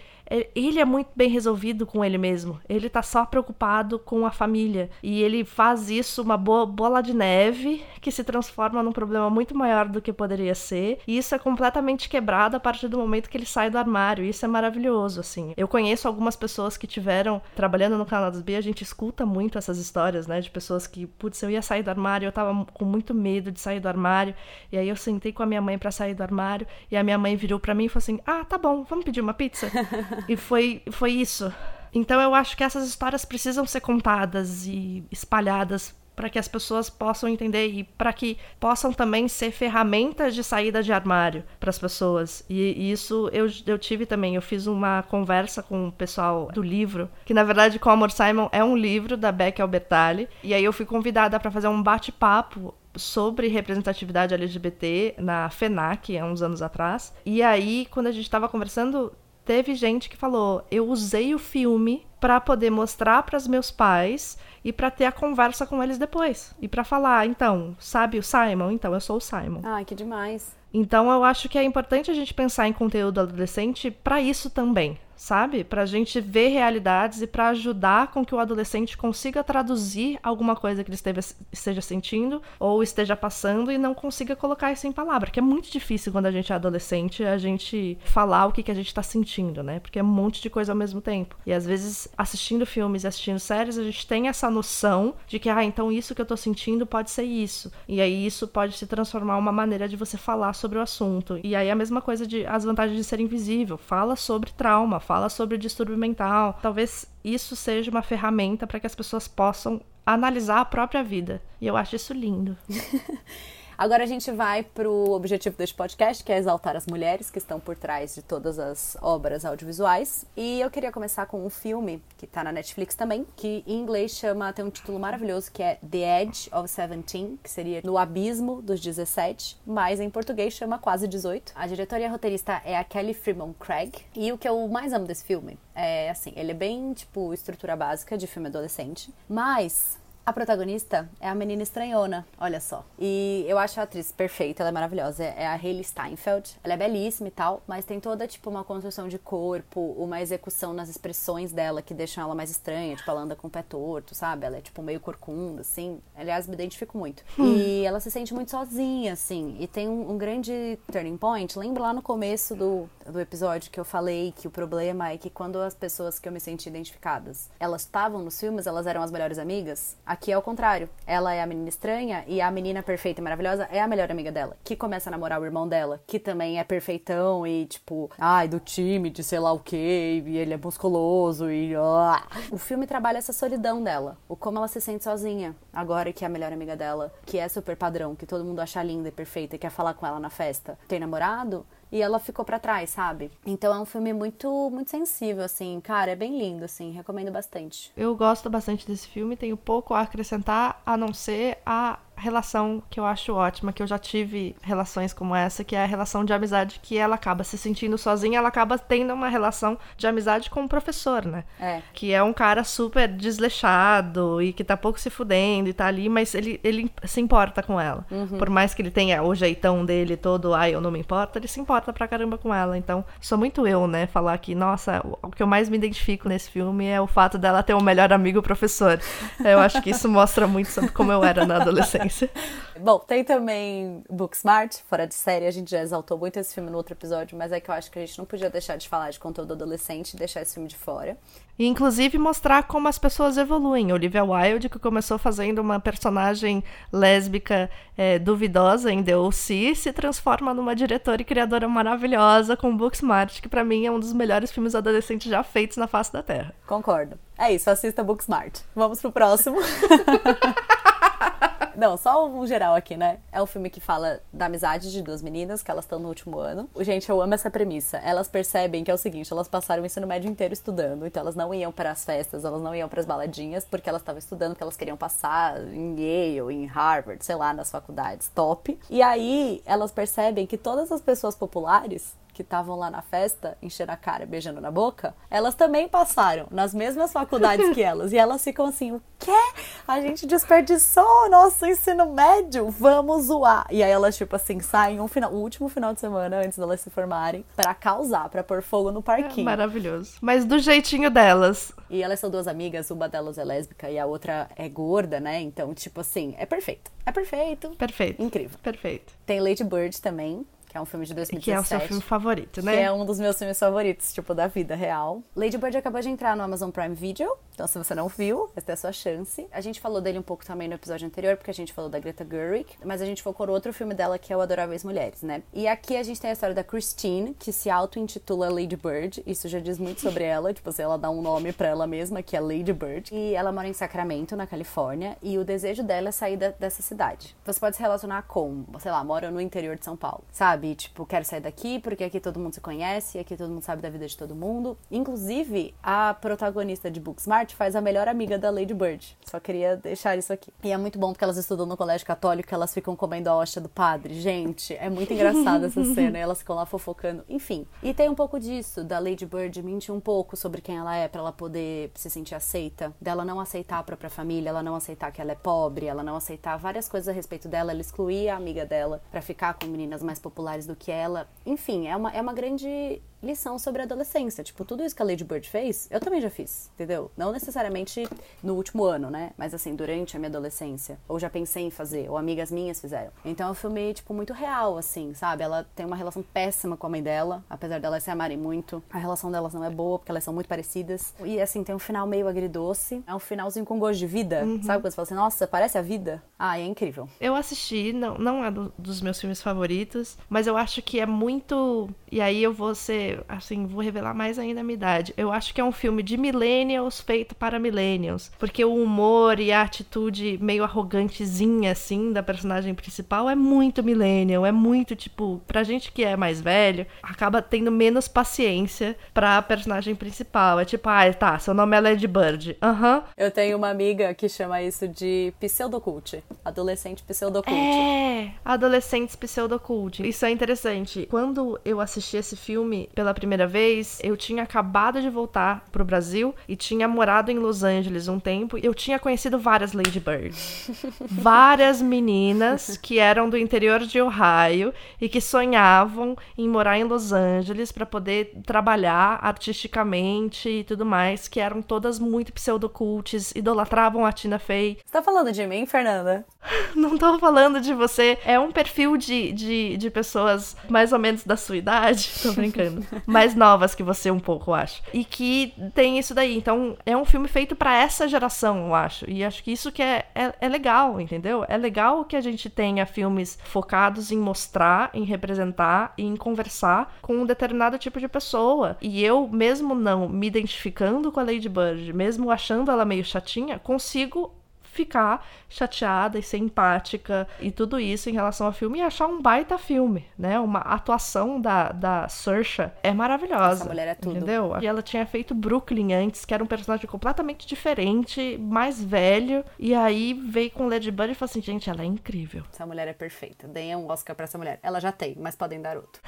ele é muito bem resolvido com ele mesmo. Ele tá só preocupado com a família. E ele faz isso uma boa bola de neve que se transforma num problema muito maior do que poderia ser. E isso é completamente quebrado a partir do momento que ele sai do armário. Isso é maravilhoso, assim. Eu conheço algumas pessoas que tiveram trabalhando no canal dos B, a gente escuta muito essas histórias, né, de pessoas que, putz, eu ia sair do armário, eu tava com muito medo de sair do armário. E aí eu sentei com a minha mãe para sair do armário, e a minha mãe virou para mim e falou assim: "Ah, tá bom, vamos pedir uma pizza?" e foi, foi isso. Então eu acho que essas histórias precisam ser contadas e espalhadas para que as pessoas possam entender e para que possam também ser ferramentas de saída de armário para as pessoas. E, e, isso eu, eu tive também. Eu fiz uma conversa com o pessoal do livro, que na verdade Com Amor Simon é um livro da Beck Albertalli. E aí eu fui convidada para fazer um bate-papo sobre representatividade LGBT na FENAC, há uns anos atrás. E aí, quando a gente estava conversando, teve gente que falou: eu usei o filme para poder mostrar para os meus pais e para ter a conversa com eles depois e para falar, então, sabe o Simon? Então eu sou o Simon. Ai, que demais. Então eu acho que é importante a gente pensar em conteúdo adolescente para isso também, sabe? Pra gente ver realidades e para ajudar com que o adolescente consiga traduzir alguma coisa que ele esteve, esteja sentindo ou esteja passando e não consiga colocar isso em palavra, que é muito difícil quando a gente é adolescente a gente falar o que, que a gente tá sentindo, né? Porque é um monte de coisa ao mesmo tempo. E às vezes, assistindo filmes e assistindo séries, a gente tem essa noção de que, ah, então isso que eu tô sentindo pode ser isso. E aí isso pode se transformar uma maneira de você falar sobre o assunto. E aí a mesma coisa de as vantagens de ser invisível. Fala sobre trauma, fala sobre distúrbio mental. Talvez isso seja uma ferramenta para que as pessoas possam analisar a própria vida. E eu acho isso lindo. Agora a gente vai para o objetivo deste podcast, que é exaltar as mulheres que estão por trás de todas as obras audiovisuais. E eu queria começar com um filme que está na Netflix também, que em inglês chama, tem um título maravilhoso que é The Edge of Seventeen, que seria No Abismo dos 17, mas em português chama Quase 18. A diretora e a roteirista é a Kelly Fremont Craig. E o que eu mais amo desse filme é assim, ele é bem tipo estrutura básica de filme adolescente, mas a protagonista é a menina estranhona, olha só. E eu acho a atriz perfeita, ela é maravilhosa. É a Hayley Steinfeld. Ela é belíssima e tal, mas tem toda, tipo, uma construção de corpo, uma execução nas expressões dela que deixam ela mais estranha. Tipo, ela anda com o pé torto, sabe? Ela é, tipo, meio corcunda, assim. Aliás, me identifico muito. Hum. E ela se sente muito sozinha, assim. E tem um, um grande turning point. Lembra lá no começo do, do episódio que eu falei que o problema é que quando as pessoas que eu me senti identificadas, elas estavam nos filmes, elas eram as melhores amigas? Aqui é o contrário. Ela é a menina estranha e a menina perfeita e maravilhosa é a melhor amiga dela, que começa a namorar o irmão dela, que também é perfeitão e tipo, ai, do time de sei lá o que, e ele é musculoso e. O filme trabalha essa solidão dela, o como ela se sente sozinha, agora que é a melhor amiga dela, que é super padrão, que todo mundo acha linda e perfeita e quer falar com ela na festa. Tem namorado? E ela ficou para trás, sabe? Então é um filme muito muito sensível assim, cara, é bem lindo assim, recomendo bastante. Eu gosto bastante desse filme, tenho pouco a acrescentar a não ser a relação que eu acho ótima, que eu já tive relações como essa, que é a relação de amizade que ela acaba se sentindo sozinha, ela acaba tendo uma relação de amizade com o professor, né? É. Que é um cara super desleixado e que tá pouco se fudendo e tá ali, mas ele, ele se importa com ela. Uhum. Por mais que ele tenha o jeitão dele todo, ai, eu não me importo, ele se importa pra caramba com ela. Então, sou muito eu, né? Falar que, nossa, o que eu mais me identifico nesse filme é o fato dela ter um melhor amigo professor. Eu acho que isso mostra muito sobre como eu era na adolescência. Bom, tem também Booksmart, fora de série. A gente já exaltou muito esse filme no outro episódio, mas é que eu acho que a gente não podia deixar de falar de conteúdo adolescente e deixar esse filme de fora. E, inclusive, mostrar como as pessoas evoluem. Olivia Wilde, que começou fazendo uma personagem lésbica é, duvidosa em The O.C., se transforma numa diretora e criadora maravilhosa com Booksmart, que para mim é um dos melhores filmes adolescentes já feitos na face da Terra. Concordo. É isso, assista Booksmart. Vamos pro próximo. Não, só um geral aqui, né? É um filme que fala da amizade de duas meninas, que elas estão no último ano. Gente, eu amo essa premissa. Elas percebem que é o seguinte, elas passaram o ensino médio inteiro estudando, então elas não iam para as festas, elas não iam para as baladinhas, porque elas estavam estudando, que elas queriam passar em Yale, em Harvard, sei lá, nas faculdades top. E aí, elas percebem que todas as pessoas populares que estavam lá na festa, enchendo a cara, beijando na boca, elas também passaram nas mesmas faculdades que elas. E elas ficam assim: o quê? A gente desperdiçou nosso ensino médio? Vamos zoar. E aí elas, tipo assim, saem um final, o último final de semana antes delas se formarem para causar, para pôr fogo no parquinho. É maravilhoso. Mas do jeitinho delas. E elas são duas amigas, uma delas é lésbica e a outra é gorda, né? Então, tipo assim, é perfeito. É perfeito. Perfeito. Incrível. Perfeito. Tem Lady Bird também, que é um filme de 2017. Que é o seu filme favorito, né? Que é um dos meus filmes favoritos, tipo, da vida real. Lady Bird acabou de entrar no Amazon Prime Video, então se você não viu, essa é a sua chance. A gente falou dele um pouco também no episódio anterior, porque a gente falou da Greta Gerwig, mas a gente focou no outro filme dela, que é o Adoráveis Mulheres, né? E aqui a gente tem a história da Christine, que se auto-intitula Lady Bird, isso já diz muito sobre ela, tipo, se ela dá um nome para ela mesma, que é Lady Bird. E ela mora em Sacramento, na Califórnia, e o desejo dela é sair da, dessa cidade. Você pode se relacionar com, sei lá, mora no interior de São Paulo, sabe? Tipo, quero sair daqui, porque aqui todo mundo se conhece, aqui todo mundo sabe da vida de todo mundo. Inclusive, a protagonista de Booksmart faz a melhor amiga da Lady Bird. Só queria deixar isso aqui. E é muito bom porque elas estudam no colégio católico, elas ficam comendo a hóstia do padre. Gente, é muito engraçada essa cena. Elas ficam lá fofocando. Enfim. E tem um pouco disso, da Lady Bird mentir um pouco sobre quem ela é, para ela poder se sentir aceita. Dela não aceitar a própria família, ela não aceitar que ela é pobre, ela não aceitar várias coisas a respeito dela, ela excluir a amiga dela para ficar com meninas mais populares do que ela enfim, é uma, é uma grande lição sobre a adolescência. Tipo, tudo isso que a Lady Bird fez, eu também já fiz, entendeu? Não necessariamente no último ano, né? Mas assim, durante a minha adolescência. Ou já pensei em fazer, ou amigas minhas fizeram. Então é um filme, tipo, muito real, assim, sabe? Ela tem uma relação péssima com a mãe dela, apesar delas se amarem muito. A relação delas não é boa, porque elas são muito parecidas. E assim, tem um final meio agridoce. É um finalzinho com gosto de vida, uhum. sabe? Quando você fala assim, nossa, parece a vida. Ah, é incrível. Eu assisti, não, não é do, dos meus filmes favoritos, mas eu acho que é muito. E aí eu vou ser, assim, vou revelar mais ainda a minha idade. Eu acho que é um filme de millennials feito para millennials. Porque o humor e a atitude meio arrogantezinha, assim, da personagem principal é muito millennial. É muito, tipo, pra gente que é mais velho, acaba tendo menos paciência pra personagem principal. É tipo, ah, tá, seu nome é Lady Bird. Aham. Uhum. Eu tenho uma amiga que chama isso de pseudocult. Adolescente pseudocult. É, adolescentes pseudocult. Isso é interessante. Quando eu assisti esse filme pela primeira vez, eu tinha acabado de voltar pro Brasil e tinha morado em Los Angeles um tempo. Eu tinha conhecido várias Lady Birds. várias meninas que eram do interior de Ohio e que sonhavam em morar em Los Angeles para poder trabalhar artisticamente e tudo mais, que eram todas muito pseudocultes, idolatravam a Tina Fey. Você tá falando de mim, Fernanda? Não tô falando de você. É um perfil de, de, de pessoas mais ou menos da sua idade, tô brincando, mais novas que você um pouco, eu acho. E que tem isso daí. Então, é um filme feito para essa geração, eu acho. E acho que isso que é, é, é legal, entendeu? É legal que a gente tenha filmes focados em mostrar, em representar e em conversar com um determinado tipo de pessoa. E eu, mesmo não me identificando com a Lady Bird, mesmo achando ela meio chatinha, consigo ficar chateada e ser empática e tudo isso em relação ao filme e achar um baita filme, né? Uma atuação da, da Saoirse é maravilhosa. Essa mulher é tudo. Entendeu? E ela tinha feito Brooklyn antes, que era um personagem completamente diferente, mais velho, e aí veio com Lady Bird e falou assim, gente, ela é incrível. Essa mulher é perfeita. Deem um Oscar pra essa mulher. Ela já tem, mas podem dar outro.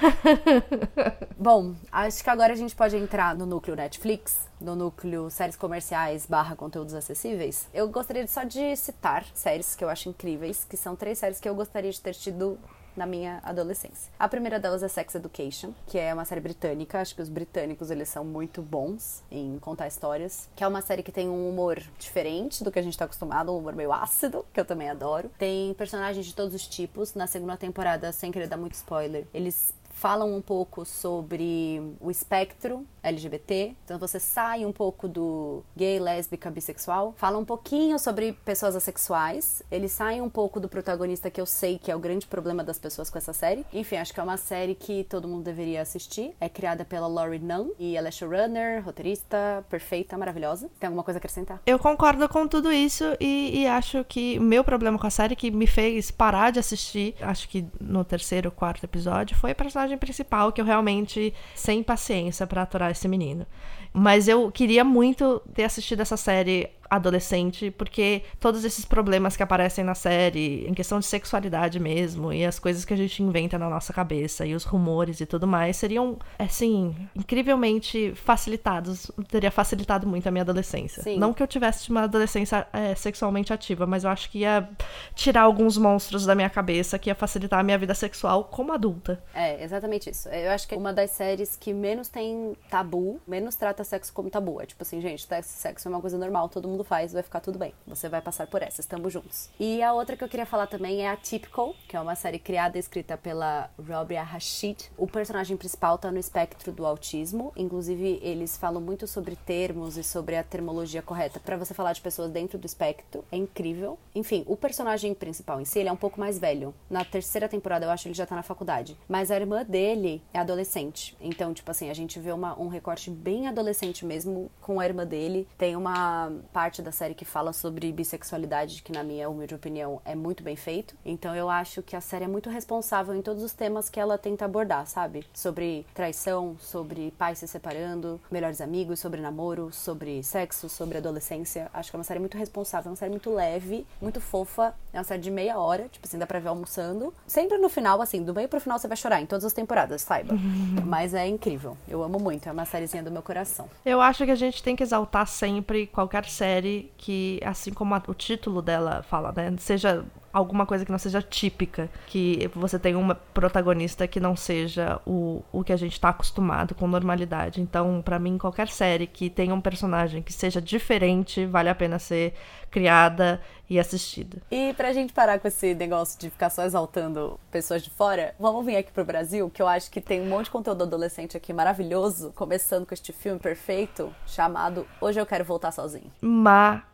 Bom, acho que agora a gente pode entrar no núcleo Netflix, no núcleo séries comerciais barra conteúdos acessíveis. Eu gostaria só de citar séries que eu acho incríveis, que são três séries que eu gostaria de ter tido na minha adolescência. A primeira delas é Sex Education, que é uma série britânica. Acho que os britânicos eles são muito bons em contar histórias. Que é uma série que tem um humor diferente do que a gente tá acostumado, um humor meio ácido, que eu também adoro. Tem personagens de todos os tipos. Na segunda temporada, sem querer dar muito spoiler, eles falam um pouco sobre o espectro LGBT. Então você sai um pouco do gay, lésbica, bissexual. Fala um pouquinho sobre pessoas assexuais. Eles saem um pouco do protagonista que eu sei que é o grande problema das pessoas com essa série. Enfim, acho que é uma série que todo mundo deveria assistir. É criada pela Laurie Nunn e ela é showrunner, roteirista, perfeita, maravilhosa. Tem alguma coisa a acrescentar? Eu concordo com tudo isso e, e acho que o meu problema com a série que me fez parar de assistir, acho que no terceiro, quarto episódio, foi a personagem principal que eu realmente sem paciência para aturar esse menino. Mas eu queria muito ter assistido essa série adolescente, porque todos esses problemas que aparecem na série, em questão de sexualidade mesmo, e as coisas que a gente inventa na nossa cabeça, e os rumores e tudo mais, seriam, assim, incrivelmente facilitados. Teria facilitado muito a minha adolescência. Sim. Não que eu tivesse uma adolescência é, sexualmente ativa, mas eu acho que ia tirar alguns monstros da minha cabeça, que ia facilitar a minha vida sexual como adulta. É, exatamente isso. Eu acho que é uma das séries que menos tem tabu, menos trata sexo como tabu. É tipo assim, gente, sexo é uma coisa normal, todo mundo mundo faz, vai ficar tudo bem. Você vai passar por essa, estamos juntos. E a outra que eu queria falar também é a Typical, que é uma série criada e escrita pela Robia Rashid. O personagem principal tá no espectro do autismo, inclusive eles falam muito sobre termos e sobre a termologia correta para você falar de pessoas dentro do espectro. É incrível. Enfim, o personagem principal em si, ele é um pouco mais velho. Na terceira temporada, eu acho que ele já tá na faculdade. Mas a irmã dele é adolescente. Então, tipo assim, a gente vê uma, um recorte bem adolescente mesmo com a irmã dele. Tem uma parte parte da série que fala sobre bissexualidade, que na minha humilde opinião é muito bem feito. Então eu acho que a série é muito responsável em todos os temas que ela tenta abordar, sabe? Sobre traição, sobre pais se separando, melhores amigos, sobre namoro, sobre sexo, sobre adolescência. Acho que é uma série muito responsável, é uma série muito leve, muito fofa. É uma série de meia hora, tipo assim, dá pra ver almoçando. Sempre no final, assim, do meio pro final você vai chorar, em todas as temporadas, saiba. Mas é incrível. Eu amo muito, é uma sériezinha do meu coração. Eu acho que a gente tem que exaltar sempre qualquer série série que, assim como a, o título dela fala, né? Seja alguma coisa que não seja típica, que você tenha uma protagonista que não seja o, o que a gente tá acostumado com normalidade. Então, para mim, qualquer série que tenha um personagem que seja diferente, vale a pena ser criada e assistida. E pra gente parar com esse negócio de ficar só exaltando pessoas de fora, vamos vir aqui pro Brasil, que eu acho que tem um monte de conteúdo adolescente aqui maravilhoso, começando com este filme perfeito chamado Hoje Eu Quero Voltar Sozinho. Maravilhoso.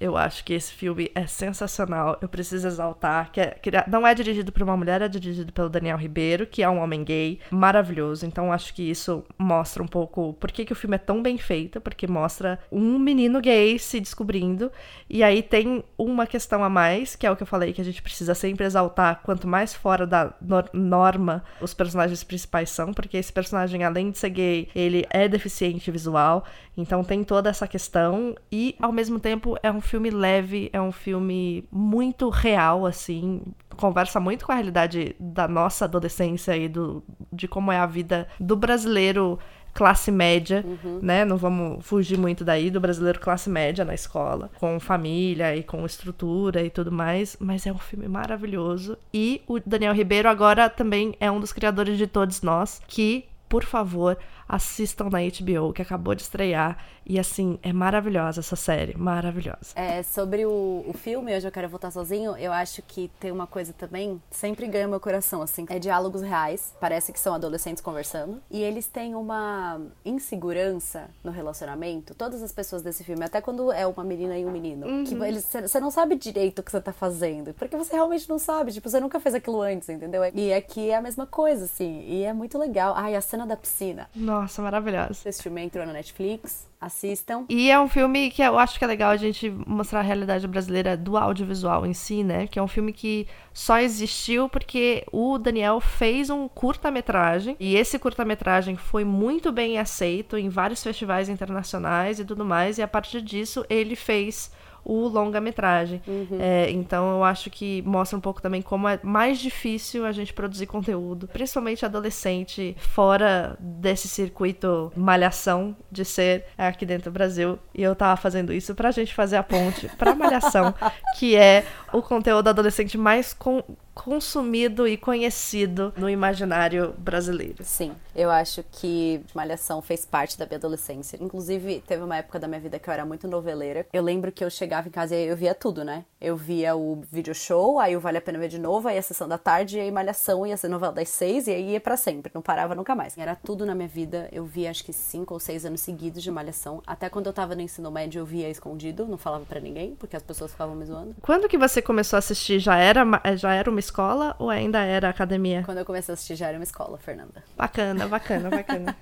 Eu acho que esse filme é sensacional. Eu preciso exaltar. Que, é, que não é dirigido por uma mulher, é dirigido pelo Daniel Ribeiro, que é um homem gay. Maravilhoso. Então acho que isso mostra um pouco por que, que o filme é tão bem feito, porque mostra um menino gay se descobrindo. E aí tem uma questão a mais, que é o que eu falei, que a gente precisa sempre exaltar. Quanto mais fora da norma os personagens principais são, porque esse personagem, além de ser gay, ele é deficiente visual. Então tem toda essa questão. E ao mesmo tempo é um filme leve, é um filme muito real, assim. Conversa muito com a realidade da nossa adolescência e do, de como é a vida do brasileiro classe média, uhum. né? Não vamos fugir muito daí do brasileiro classe média na escola, com família e com estrutura e tudo mais, mas é um filme maravilhoso. E o Daniel Ribeiro agora também é um dos criadores de Todos Nós, que, por favor, assistam na HBO, que acabou de estrear. E assim, é maravilhosa essa série, maravilhosa. É, sobre o, o filme, Hoje Eu Quero Voltar Sozinho, eu acho que tem uma coisa também, sempre ganha meu coração, assim. É diálogos reais, parece que são adolescentes conversando. E eles têm uma insegurança no relacionamento, todas as pessoas desse filme, até quando é uma menina e um menino, uhum. que você não sabe direito o que você tá fazendo, porque você realmente não sabe, tipo, você nunca fez aquilo antes, entendeu? E aqui é a mesma coisa, assim, e é muito legal. Ai, a cena da piscina. Nossa. Nossa, maravilhosa. Esse filme entrou na Netflix, assistam. E é um filme que eu acho que é legal a gente mostrar a realidade brasileira do audiovisual em si, né? Que é um filme que só existiu porque o Daniel fez um curta-metragem e esse curta-metragem foi muito bem aceito em vários festivais internacionais e tudo mais, e a partir disso ele fez o longa-metragem. Uhum. É, então eu acho que mostra um pouco também como é mais difícil a gente produzir conteúdo, principalmente adolescente, fora desse circuito malhação de ser aqui dentro do Brasil. E eu tava fazendo isso pra gente fazer a ponte pra malhação, que é o conteúdo adolescente mais com consumido e conhecido no imaginário brasileiro. Sim, eu acho que Malhação fez parte da minha adolescência. Inclusive, teve uma época da minha vida que eu era muito noveleira. Eu lembro que eu chegava em casa e eu via tudo, né? Eu via o video show, aí o Vale a Pena Ver de novo, aí a sessão da tarde, e aí Malhação, ia ser novela das seis, e aí ia pra sempre, não parava nunca mais. Era tudo na minha vida. Eu via acho que cinco ou seis anos seguidos de Malhação. Até quando eu tava no ensino médio, eu via escondido, não falava para ninguém, porque as pessoas ficavam me zoando. Quando que você começou a assistir? Já era, já era uma escola ou ainda era academia? Quando eu comecei a assistir já era uma escola, Fernanda. Bacana, bacana, bacana.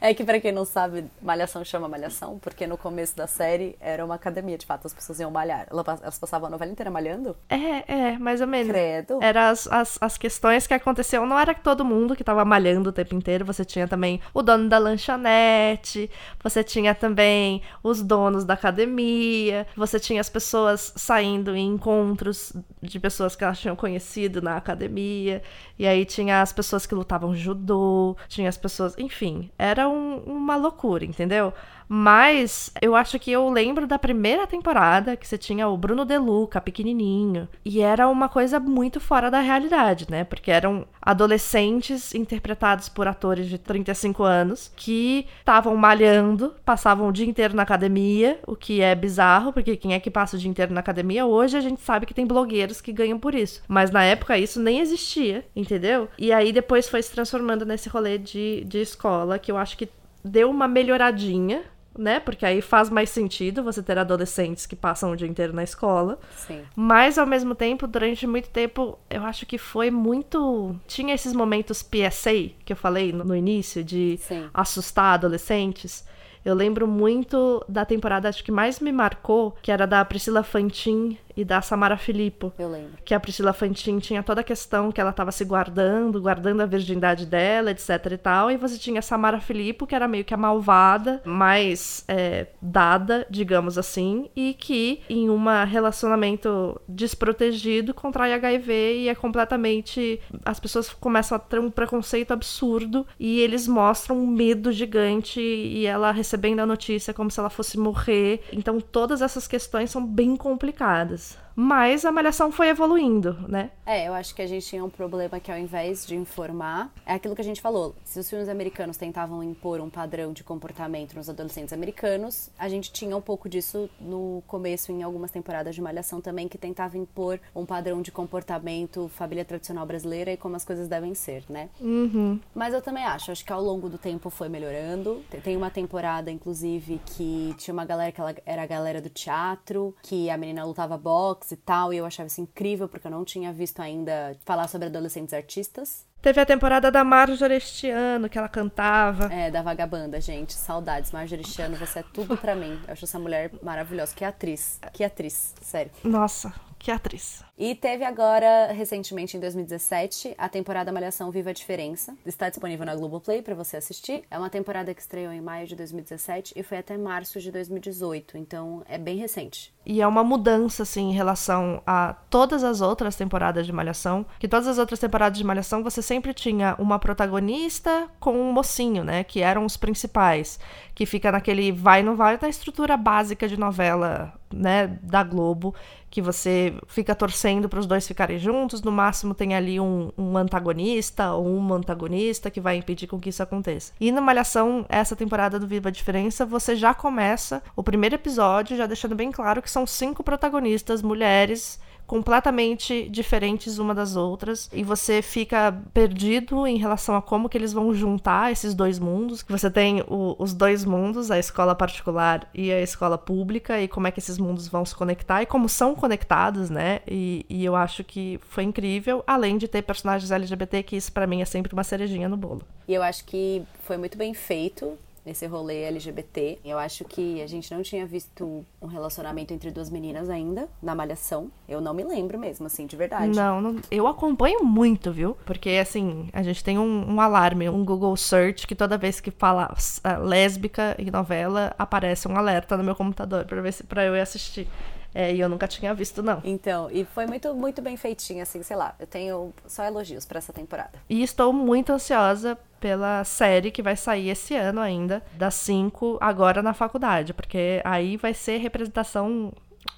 é que para quem não sabe, Malhação chama Malhação, porque no começo da série era uma academia, de fato, as pessoas iam malhar. Elas passavam a novela inteira malhando? É, é, mais ou menos. Credo. Era as, as, as questões que aconteciam, não era todo mundo que tava malhando o tempo inteiro, você tinha também o dono da lanchonete, você tinha também os donos da academia, você tinha as pessoas saindo em encontros de pessoas que elas tinham conhecido na academia. E aí tinha as pessoas que lutavam judô, tinha as pessoas. Enfim, era um, uma loucura, entendeu? Mas eu acho que eu lembro da primeira temporada que você tinha o Bruno De Luca, pequenininho. E era uma coisa muito fora da realidade, né? Porque eram adolescentes interpretados por atores de 35 anos que estavam malhando, passavam o dia inteiro na academia, o que é bizarro, porque quem é que passa o dia inteiro na academia? Hoje a gente sabe que tem blogueiros que ganham por isso. Mas na época isso nem existia, entendeu? E aí depois foi se transformando nesse rolê de, de escola, que eu acho que deu uma melhoradinha né? Porque aí faz mais sentido você ter adolescentes que passam o dia inteiro na escola. Sim. Mas ao mesmo tempo, durante muito tempo, eu acho que foi muito. Tinha esses momentos PSA que eu falei no, no início, de Sim. assustar adolescentes. Eu lembro muito da temporada, acho que mais me marcou, que era da Priscila Fantin e da Samara Filippo. Eu lembro. Que a Priscila Fantin tinha toda a questão que ela estava se guardando, guardando a virgindade dela, etc e tal. E você tinha a Samara Filippo, que era meio que a malvada, mais é, dada, digamos assim, e que em um relacionamento desprotegido contrai HIV e é completamente. As pessoas começam a ter um preconceito absurdo e eles mostram um medo gigante e ela recebendo a notícia como se ela fosse morrer. Então todas essas questões são bem complicadas. guys. Mas a malhação foi evoluindo, né? É, eu acho que a gente tinha um problema que ao invés de informar, é aquilo que a gente falou. Se os filmes americanos tentavam impor um padrão de comportamento nos adolescentes americanos, a gente tinha um pouco disso no começo, em algumas temporadas de Malhação também, que tentava impor um padrão de comportamento, família tradicional brasileira e como as coisas devem ser, né? Uhum. Mas eu também acho, acho que ao longo do tempo foi melhorando. Tem uma temporada, inclusive, que tinha uma galera que ela era a galera do teatro, que a menina lutava boxe e tal, e eu achava isso incrível porque eu não tinha visto ainda falar sobre adolescentes artistas. Teve a temporada da Marjorie este ano, que ela cantava. É, da Vagabanda, gente. Saudades. Marjorie este ano, você é tudo para mim. Eu acho essa mulher maravilhosa. Que atriz. Que atriz, sério. Nossa, que atriz. E teve agora, recentemente, em 2017, a temporada Malhação Viva a Diferença. Está disponível na Globoplay para você assistir. É uma temporada que estreou em maio de 2017 e foi até março de 2018, então é bem recente. E é uma mudança, assim, em relação a todas as outras temporadas de Malhação. Que todas as outras temporadas de Malhação você sempre tinha uma protagonista com um mocinho, né? Que eram os principais. Que fica naquele vai não vai da estrutura básica de novela, né? Da Globo. Que você fica torcendo para os dois ficarem juntos, no máximo tem ali um, um, antagonista ou uma antagonista que vai impedir com que isso aconteça. E na Malhação, essa temporada do Viva a Diferença, você já começa o primeiro episódio já deixando bem claro que são cinco protagonistas mulheres completamente diferentes uma das outras e você fica perdido em relação a como que eles vão juntar esses dois mundos. Você tem o, os dois mundos, a escola particular e a escola pública e como é que esses mundos vão se conectar e como são conectados, né? E, e eu acho que foi incrível, além de ter personagens LGBT que isso para mim é sempre uma cerejinha no bolo. E eu acho que foi muito bem feito nesse rolê LGBT. Eu acho que a gente não tinha visto um relacionamento entre duas meninas ainda na Malhação. Eu não me lembro mesmo, assim, de verdade. Não, não eu acompanho muito, viu? Porque, assim, a gente tem um, um, alarme, um Google Search, que toda vez que fala uh, lésbica em novela, aparece um alerta no meu computador pra, ver se, pra eu ir assistir. É, e eu nunca tinha visto, não. Então, e foi muito, muito bem feitinho, assim, sei lá. Eu tenho só elogios para essa temporada. E estou muito ansiosa pela série que vai sair esse ano ainda, das 5, agora na faculdade, porque aí vai ser representação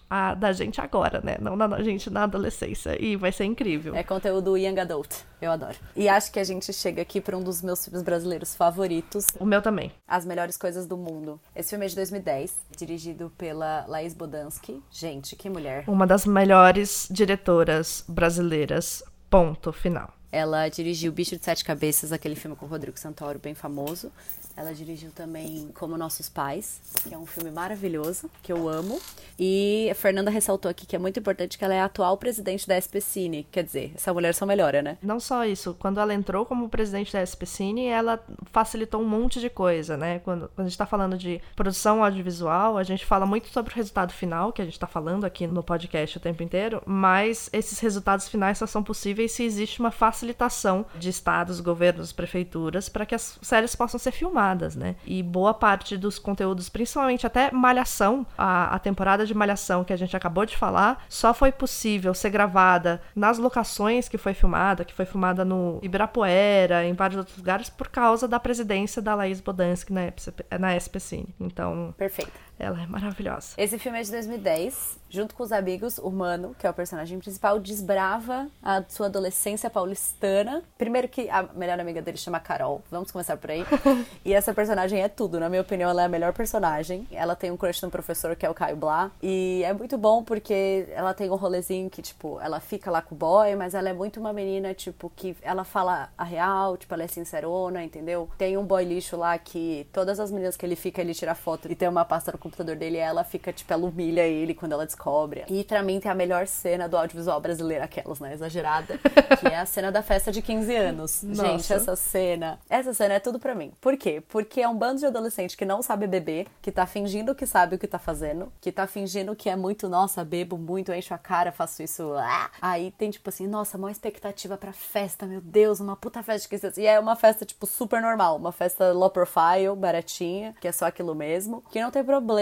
a, da gente agora, né? Não da gente na adolescência. E vai ser incrível. É conteúdo young adult. Eu adoro. E acho que a gente chega aqui para um dos meus filmes brasileiros favoritos. O meu também. As Melhores Coisas do Mundo. Esse filme é de 2010, dirigido pela Laís Bodansky. Gente, que mulher. Uma das melhores diretoras brasileiras. Ponto final. Ela dirigiu Bicho de Sete Cabeças, aquele filme com o Rodrigo Santoro, bem famoso. Ela dirigiu também Como Nossos Pais, que é um filme maravilhoso, que eu amo. E a Fernanda ressaltou aqui que é muito importante que ela é a atual presidente da SPCine. Quer dizer, essa mulher só melhora, né? Não só isso. Quando ela entrou como presidente da SPCine, ela facilitou um monte de coisa, né? Quando, quando a gente tá falando de produção audiovisual, a gente fala muito sobre o resultado final, que a gente tá falando aqui no podcast o tempo inteiro, mas esses resultados finais só são possíveis se existe uma facilitação de estados, governos, prefeituras, para que as séries possam ser filmadas né? E boa parte dos conteúdos, principalmente até Malhação, a, a temporada de Malhação que a gente acabou de falar, só foi possível ser gravada nas locações que foi filmada, que foi filmada no Ibirapuera, em vários outros lugares, por causa da presidência da Laís Bodansky na, na SPCine. Então. Perfeito. Ela é maravilhosa. Esse filme é de 2010. Junto com os amigos, o Mano, que é o personagem principal, desbrava a sua adolescência paulistana. Primeiro que a melhor amiga dele chama Carol. Vamos começar por aí. e essa personagem é tudo. Na minha opinião, ela é a melhor personagem. Ela tem um crush no professor, que é o Caio Blá. E é muito bom porque ela tem um rolezinho que, tipo, ela fica lá com o boy, mas ela é muito uma menina, tipo, que ela fala a real, tipo, ela é sincerona, entendeu? Tem um boy lixo lá que todas as meninas que ele fica, ele tira foto e tem uma pássaro com computador dele e ela fica, tipo, ela humilha ele quando ela descobre. E pra mim tem a melhor cena do audiovisual brasileiro, aquelas, né? Exagerada. que é a cena da festa de 15 anos. Nossa. Gente, essa cena. Essa cena é tudo pra mim. Por quê? Porque é um bando de adolescente que não sabe beber, que tá fingindo que sabe o que tá fazendo, que tá fingindo que é muito, nossa, bebo muito, encho a cara, faço isso. Ah! Aí tem, tipo assim, nossa, maior expectativa pra festa, meu Deus, uma puta festa de 15 anos. E é uma festa, tipo, super normal. Uma festa low profile, baratinha, que é só aquilo mesmo. Que não tem problema.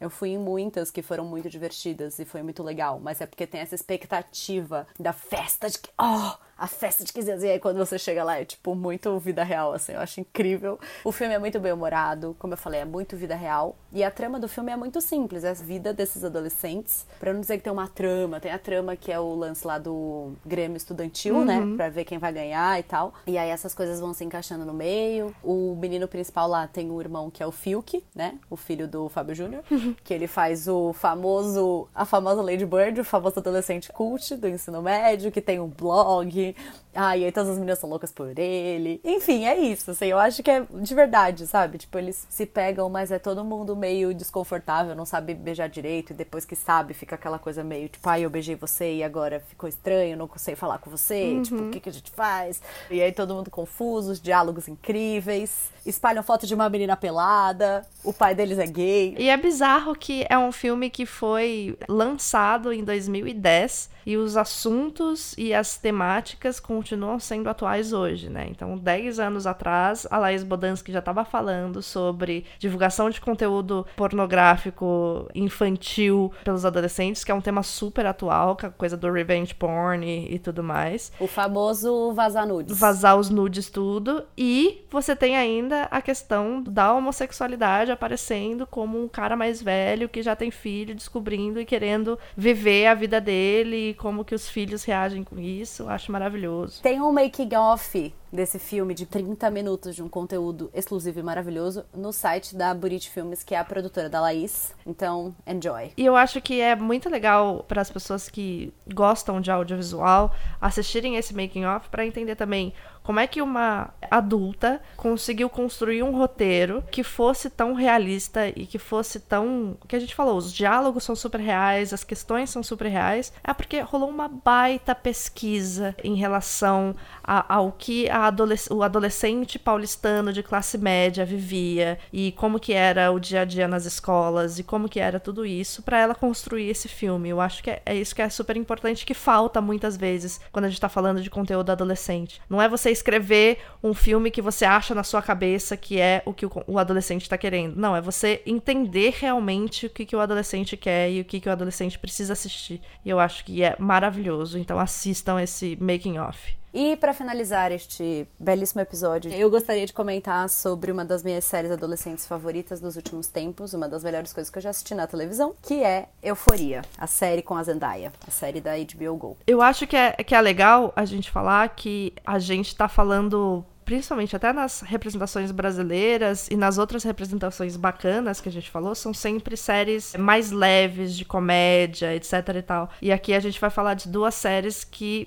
Eu fui em muitas que foram muito divertidas e foi muito legal. Mas é porque tem essa expectativa da festa de que. Oh! A festa de 15 anos. E aí quando você chega lá é tipo muito vida real, assim, eu acho incrível. O filme é muito bem humorado, como eu falei, é muito vida real. E a trama do filme é muito simples, é a vida desses adolescentes. Pra não dizer que tem uma trama, tem a trama que é o lance lá do Grêmio Estudantil, né? uhum. né? Pra ver quem vai ganhar e tal. E aí essas coisas vão se encaixando no meio. O menino principal lá tem um irmão que é o Fiuk, né? O filho do Fábio Júnior, uhum. que ele faz o famoso, a famosa Lady Bird, o famoso adolescente cult do ensino médio, que tem um blog, ah, e aí todas as meninas são loucas por ele. Enfim, é isso, assim, eu acho que é de verdade, sabe? Tipo, eles se pegam, mas é todo mundo meio desconfortável, não sabe beijar direito, e depois que sabe, fica aquela coisa meio, tipo, ai, eu beijei você e agora ficou estranho, não consigo falar com você, uhum. tipo, o que, que a gente faz? E aí todo mundo confuso, os diálogos incríveis, espalham foto de uma menina pelada, o pai deles é gay. E é bizarro que é um filme que foi lançado em 2010 e os assuntos e as temáticas continuam sendo atuais hoje, né? Então, 10 anos atrás, a Laís Bodansky já estava falando sobre divulgação de conteúdo pornográfico infantil pelos adolescentes, que é um tema super atual, é a coisa do revenge porn e, e tudo mais. O famoso vazar nudes. Vazar os nudes, tudo. E você tem ainda a questão da homossexualidade aparecendo como um cara mais velho que já tem filho, descobrindo e querendo viver a vida dele e como que os filhos reagem com isso. Acho maravilhoso maravilhoso. Tem um making off desse filme de 30 minutos de um conteúdo exclusivo e maravilhoso no site da Buriti Filmes, que é a produtora da Laís. Então, enjoy. E eu acho que é muito legal para as pessoas que gostam de audiovisual assistirem esse making off para entender também como é que uma adulta conseguiu construir um roteiro que fosse tão realista e que fosse tão. que a gente falou, os diálogos são super reais, as questões são super reais. É porque rolou uma baita pesquisa em relação a, ao que adolesc o adolescente paulistano de classe média vivia e como que era o dia a dia nas escolas e como que era tudo isso para ela construir esse filme. Eu acho que é, é, isso que é super importante que falta muitas vezes quando a gente tá falando de conteúdo adolescente. Não é você escrever um filme que você acha na sua cabeça que é o que o, adolescente está querendo. Não, é você entender realmente o que, que o adolescente quer e o que, que o adolescente precisa assistir. E eu acho que é maravilhoso. Então assistam esse making off. E para finalizar este belíssimo episódio, eu gostaria de comentar sobre uma das minhas séries adolescentes favoritas dos últimos tempos, uma das melhores coisas que eu já assisti na televisão, que é Euforia, a série com a Zendaya, a série da HBO Go. Eu acho que é, que é legal a gente falar que a gente tá falando principalmente até nas representações brasileiras e nas outras representações bacanas que a gente falou, são sempre séries mais leves, de comédia, etc e tal. E aqui a gente vai falar de duas séries que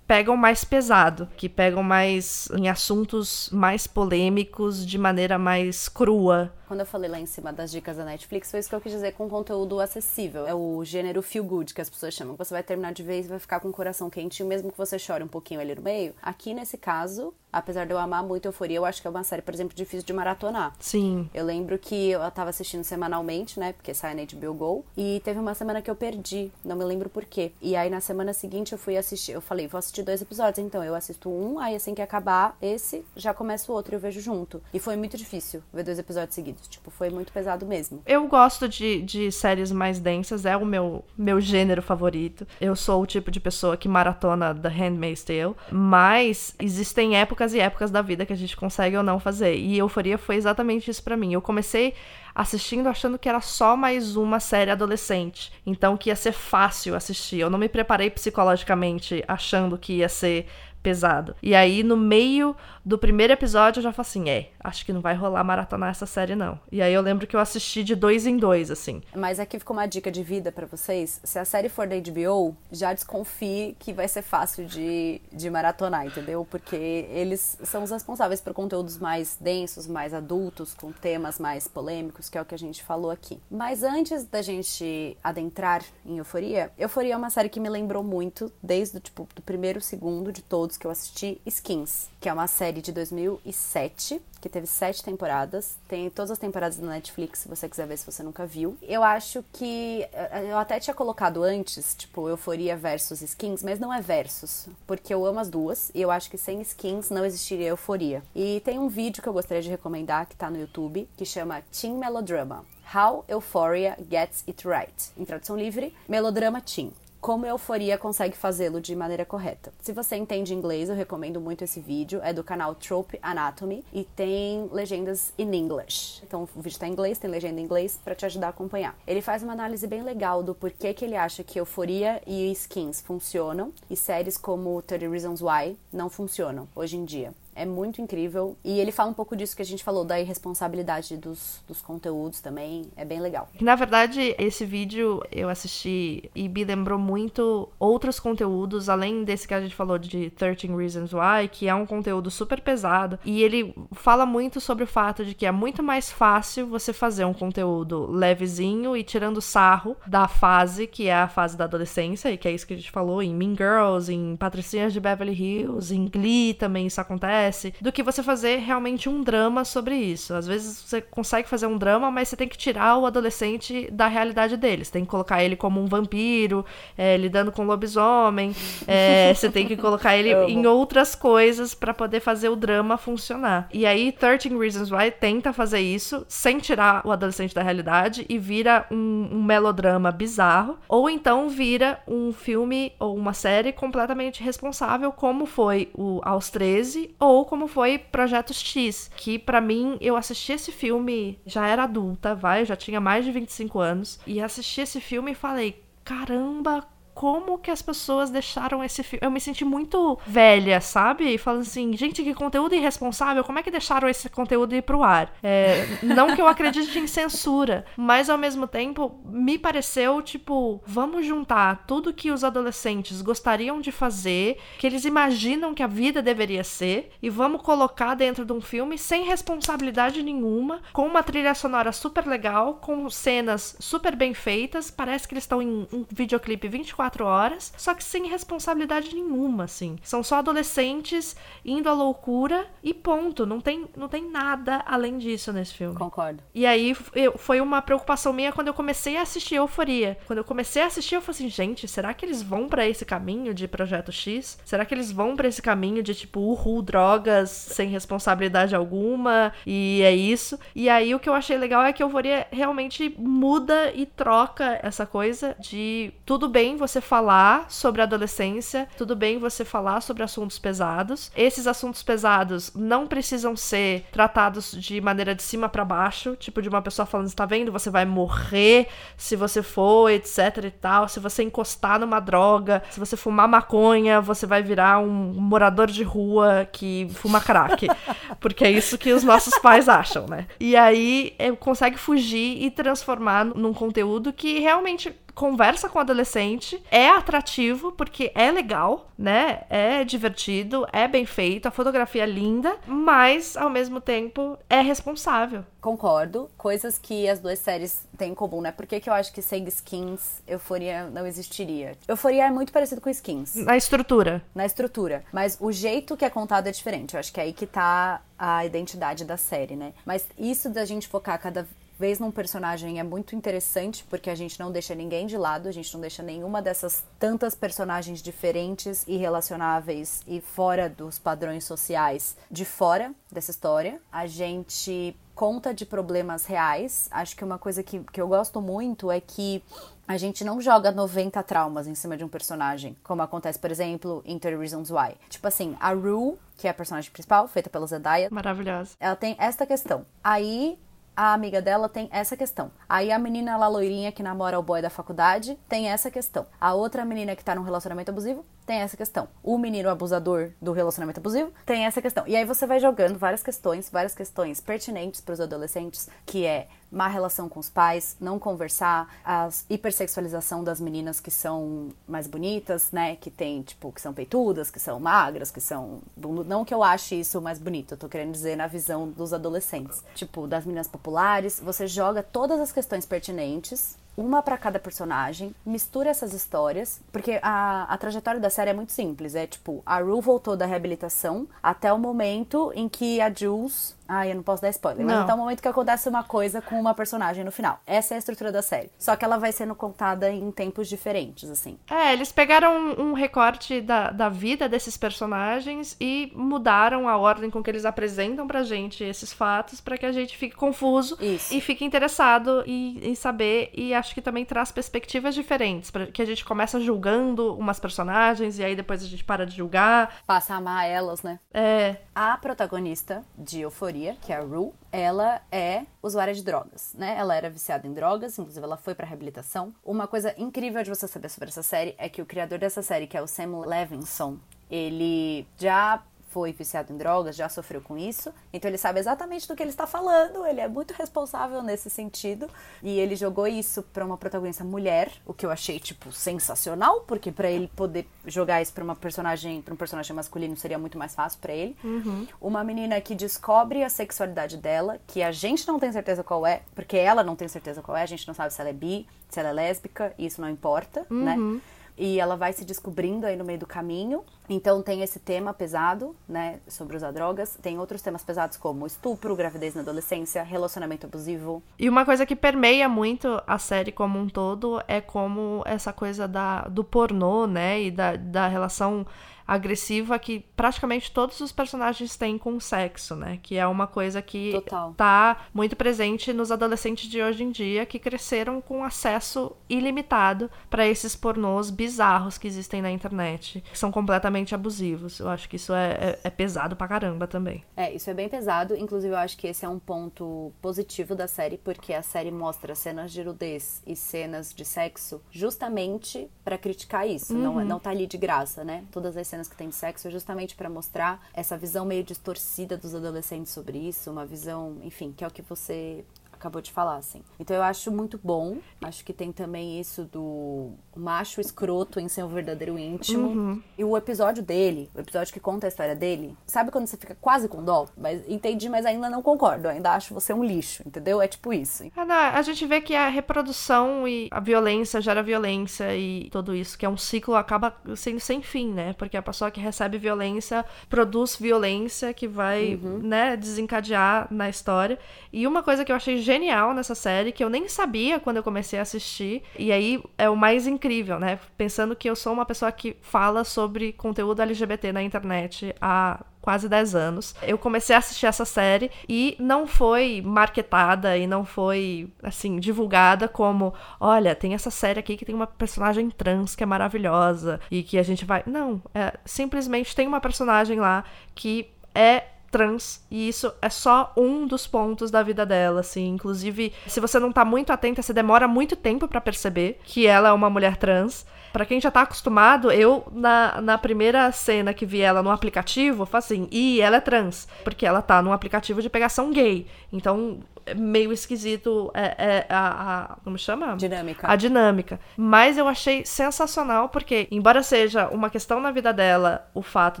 pegam mais pesado, que pegam mais em assuntos mais polêmicos de maneira mais crua. Quando eu falei lá em cima das dicas da Netflix, foi isso que eu quis dizer com conteúdo acessível. É o gênero feel good que as pessoas chamam. Você vai terminar de vez e vai ficar com o coração quentinho, mesmo que você chore um pouquinho ali no meio. Aqui nesse caso, apesar de eu amar muito Euforia, eu acho que é uma série, por exemplo, difícil de maratonar. Sim. Eu lembro que eu tava assistindo semanalmente, né? Porque sai na HBO Go. E teve uma semana que eu perdi, não me lembro por quê. E aí na semana seguinte eu fui assistir, eu falei, vou assistir dois episódios, então eu assisto um, aí assim que acabar esse, já começa o outro e eu vejo junto. E foi muito difícil ver dois episódios seguidos. Tipo, foi muito pesado mesmo. Eu gosto de, de séries mais densas, é o meu, meu gênero favorito. Eu sou o tipo de pessoa que maratona The Handmaid's Tale, mas existem épocas e épocas da vida que a gente consegue ou não fazer. E Euforia foi exatamente isso para mim. Eu comecei assistindo achando que era só mais uma série adolescente, então que ia ser fácil assistir. Eu não me preparei psicologicamente achando que ia ser pesado. E aí, no meio do primeiro episódio, eu já falei assim: é, acho que não vai rolar maratonar essa série, não. E aí eu lembro que eu assisti de dois em dois, assim. Mas aqui ficou uma dica de vida para vocês. Se a série for da HBO, já desconfie que vai ser fácil de, de maratonar, entendeu? Porque eles são os responsáveis por conteúdos mais densos, mais adultos, com temas mais polêmicos, que é o que a gente falou aqui. Mas antes da gente adentrar em Euforia, Euforia é uma série que me lembrou muito, desde tipo, do primeiro segundo de todos que eu assisti, Skins, que é uma série de 2007 que teve sete temporadas. Tem todas as temporadas na Netflix, se você quiser ver se você nunca viu. Eu acho que. Eh, eu até tinha colocado antes, tipo, Euforia versus Skins, mas não é versus, porque eu amo as duas e eu acho que sem Skins não existiria Euforia. E tem um vídeo que eu gostaria de recomendar que tá no YouTube, que chama Teen Melodrama. How Euphoria Gets It Right. Em tradução livre, Melodrama Teen como Euforia consegue fazê-lo de maneira correta. Se você entende inglês, eu recomendo muito esse vídeo. É do canal Trope Anatomy e tem legendas in English. Então o vídeo está em inglês, tem legenda em inglês para te ajudar a acompanhar. Ele faz uma análise bem legal do porquê que ele acha que Euforia e Skins funcionam e séries como 30 Reasons Why não funcionam hoje em dia. É muito incrível. E ele fala um pouco disso que a gente falou, da irresponsabilidade dos, dos conteúdos também. É bem legal. Na verdade, esse vídeo eu assisti e me lembrou muito outros conteúdos, além desse que a gente falou de 13 Reasons Why, que é um conteúdo super pesado. E ele fala muito sobre o fato de que é muito mais fácil você fazer um conteúdo levezinho e tirando sarro da fase, que é a fase da adolescência, e que é isso que a gente falou em Mean Girls, em Patricinhas de Beverly Hills, em Glee também isso acontece acontece, do que você fazer realmente um drama sobre isso. Às vezes você consegue fazer um drama, mas você tem que tirar o adolescente da realidade dele. Você tem que colocar ele como um vampiro, é, lidando com lobisomem. É, você tem que colocar ele em outras coisas para poder fazer o drama funcionar. E aí, 13 Reasons Why tenta fazer isso sem tirar o adolescente da realidade e vira um, um melodrama bizarro. Ou então vira um filme ou uma série completamente responsável, como foi o Aos 13 ou ou como foi Projeto X, que para mim eu assisti esse filme, já era adulta, vai, já tinha mais de 25 anos, e assisti esse filme e falei: caramba, como que as pessoas deixaram esse filme. Eu me senti muito velha, sabe? Falando assim, gente, que conteúdo irresponsável, como é que deixaram esse conteúdo ir pro ar? É, não que eu acredite em censura, mas ao mesmo tempo me pareceu, tipo, vamos juntar tudo que os adolescentes gostariam de fazer, que eles imaginam que a vida deveria ser, e vamos colocar dentro de um filme sem responsabilidade nenhuma, com uma trilha sonora super legal, com cenas super bem feitas. Parece que eles estão em um videoclipe 24 24 horas, só que sem responsabilidade nenhuma, assim. São só adolescentes indo à loucura e ponto. Não tem, não tem nada além disso nesse filme. Concordo. E aí eu, foi uma preocupação minha quando eu comecei a assistir Euforia. Quando eu comecei a assistir, eu falei assim, gente, será que eles vão para esse caminho de Projeto X? Será que eles vão para esse caminho de tipo, uhul, drogas sem responsabilidade alguma? E é isso. E aí o que eu achei legal é que Euforia realmente muda e troca essa coisa de tudo bem você você falar sobre a adolescência, tudo bem você falar sobre assuntos pesados. Esses assuntos pesados não precisam ser tratados de maneira de cima para baixo, tipo de uma pessoa falando, está vendo, você vai morrer se você for, etc e tal. Se você encostar numa droga, se você fumar maconha, você vai virar um morador de rua que fuma crack. Porque é isso que os nossos pais acham, né? E aí é, consegue fugir e transformar num conteúdo que realmente conversa com o adolescente, é atrativo porque é legal, né? É divertido, é bem feito, a fotografia é linda, mas ao mesmo tempo é responsável. Concordo. Coisas que as duas séries têm em comum, né? Por que, que eu acho que sem skins Euforia não existiria? Euforia é muito parecido com skins. Na estrutura. Na estrutura. Mas o jeito que é contado é diferente. Eu acho que é aí que tá a identidade da série, né? Mas isso da gente focar cada vez num personagem é muito interessante, porque a gente não deixa ninguém de lado, a gente não deixa nenhuma dessas tantas personagens diferentes e relacionáveis e fora dos padrões sociais de fora dessa história. A gente conta de problemas reais. Acho que uma coisa que, que eu gosto muito é que a gente não joga 90 traumas em cima de um personagem, como acontece, por exemplo, em 30 Reasons Why. Tipo assim, a Rue, que é a personagem principal, feita pela Zendaya. Maravilhosa. Ela tem esta questão. Aí a amiga dela tem essa questão. Aí a menina lá loirinha que namora o boy da faculdade tem essa questão. A outra menina que tá num relacionamento abusivo tem essa questão. O menino abusador do relacionamento abusivo tem essa questão. E aí você vai jogando várias questões, várias questões pertinentes para os adolescentes, que é má relação com os pais, não conversar, a hipersexualização das meninas que são mais bonitas, né? Que tem, tipo, que são peitudas, que são magras, que são. Não que eu ache isso mais bonito, eu tô querendo dizer na visão dos adolescentes. Tipo, das meninas populares, você joga todas as questões pertinentes uma para cada personagem, mistura essas histórias, porque a, a trajetória da série é muito simples. É tipo, a Rue voltou da reabilitação até o momento em que a Jules ah, eu não posso dar spoiler. Não. Mas até o momento que acontece uma coisa com uma personagem no final. Essa é a estrutura da série. Só que ela vai sendo contada em tempos diferentes, assim. É, eles pegaram um, um recorte da, da vida desses personagens e mudaram a ordem com que eles apresentam pra gente esses fatos para que a gente fique confuso Isso. e fique interessado em, em saber. E acho que também traz perspectivas diferentes. Pra, que a gente começa julgando umas personagens e aí depois a gente para de julgar. Passa a amar elas, né? É. A protagonista de Euforia que é a Rue, ela é usuária de drogas, né? Ela era viciada em drogas, inclusive ela foi para reabilitação. Uma coisa incrível de você saber sobre essa série é que o criador dessa série, que é o Sam Levinson, ele já foi viciado em drogas, já sofreu com isso, então ele sabe exatamente do que ele está falando, ele é muito responsável nesse sentido, e ele jogou isso para uma protagonista mulher, o que eu achei tipo sensacional, porque para ele poder jogar isso para uma personagem, para um personagem masculino seria muito mais fácil para ele. Uhum. Uma menina que descobre a sexualidade dela, que a gente não tem certeza qual é, porque ela não tem certeza qual é, a gente não sabe se ela é bi, se ela é lésbica, isso não importa, né? uhum. né? E ela vai se descobrindo aí no meio do caminho. Então tem esse tema pesado, né, sobre usar drogas. Tem outros temas pesados como estupro, gravidez na adolescência, relacionamento abusivo. E uma coisa que permeia muito a série como um todo é como essa coisa da, do pornô, né, e da, da relação agressiva que praticamente todos os personagens têm com sexo, né? Que é uma coisa que Total. tá muito presente nos adolescentes de hoje em dia que cresceram com acesso ilimitado para esses pornôs bizarros que existem na internet, que são completamente abusivos. Eu acho que isso é, é, é pesado pra caramba também. É, isso é bem pesado. Inclusive, eu acho que esse é um ponto positivo da série, porque a série mostra cenas de nudez e cenas de sexo justamente para criticar isso. Uhum. Não, não tá ali de graça, né? Todas as cenas cenas que tem sexo é justamente para mostrar essa visão meio distorcida dos adolescentes sobre isso, uma visão, enfim, que é o que você acabou de falar, assim. Então eu acho muito bom. Acho que tem também isso do macho escroto em ser um verdadeiro íntimo. Uhum. E o episódio dele, o episódio que conta a história dele, sabe quando você fica quase com dó? Mas entendi, mas ainda não concordo. Ainda acho você um lixo, entendeu? É tipo isso. Ana, a gente vê que a reprodução e a violência gera violência e tudo isso, que é um ciclo, acaba sendo sem fim, né? Porque a pessoa que recebe violência produz violência que vai, uhum. né, desencadear na história. E uma coisa que eu achei genial nessa série, que eu nem sabia quando eu comecei a assistir, e aí é o mais incrível, né? Pensando que eu sou uma pessoa que fala sobre conteúdo LGBT na internet há quase 10 anos. Eu comecei a assistir essa série e não foi marketada e não foi, assim, divulgada como: olha, tem essa série aqui que tem uma personagem trans que é maravilhosa e que a gente vai. Não, é, simplesmente tem uma personagem lá que é trans e isso é só um dos pontos da vida dela, assim. Inclusive, se você não tá muito atenta, você demora muito tempo para perceber que ela é uma mulher trans. Para quem já tá acostumado, eu, na, na primeira cena que vi ela no aplicativo, eu assim, e ela é trans, porque ela tá num aplicativo de pegação gay. Então, meio esquisito é, é a, a, Como chama? Dinâmica. A dinâmica. Mas eu achei sensacional, porque, embora seja uma questão na vida dela o fato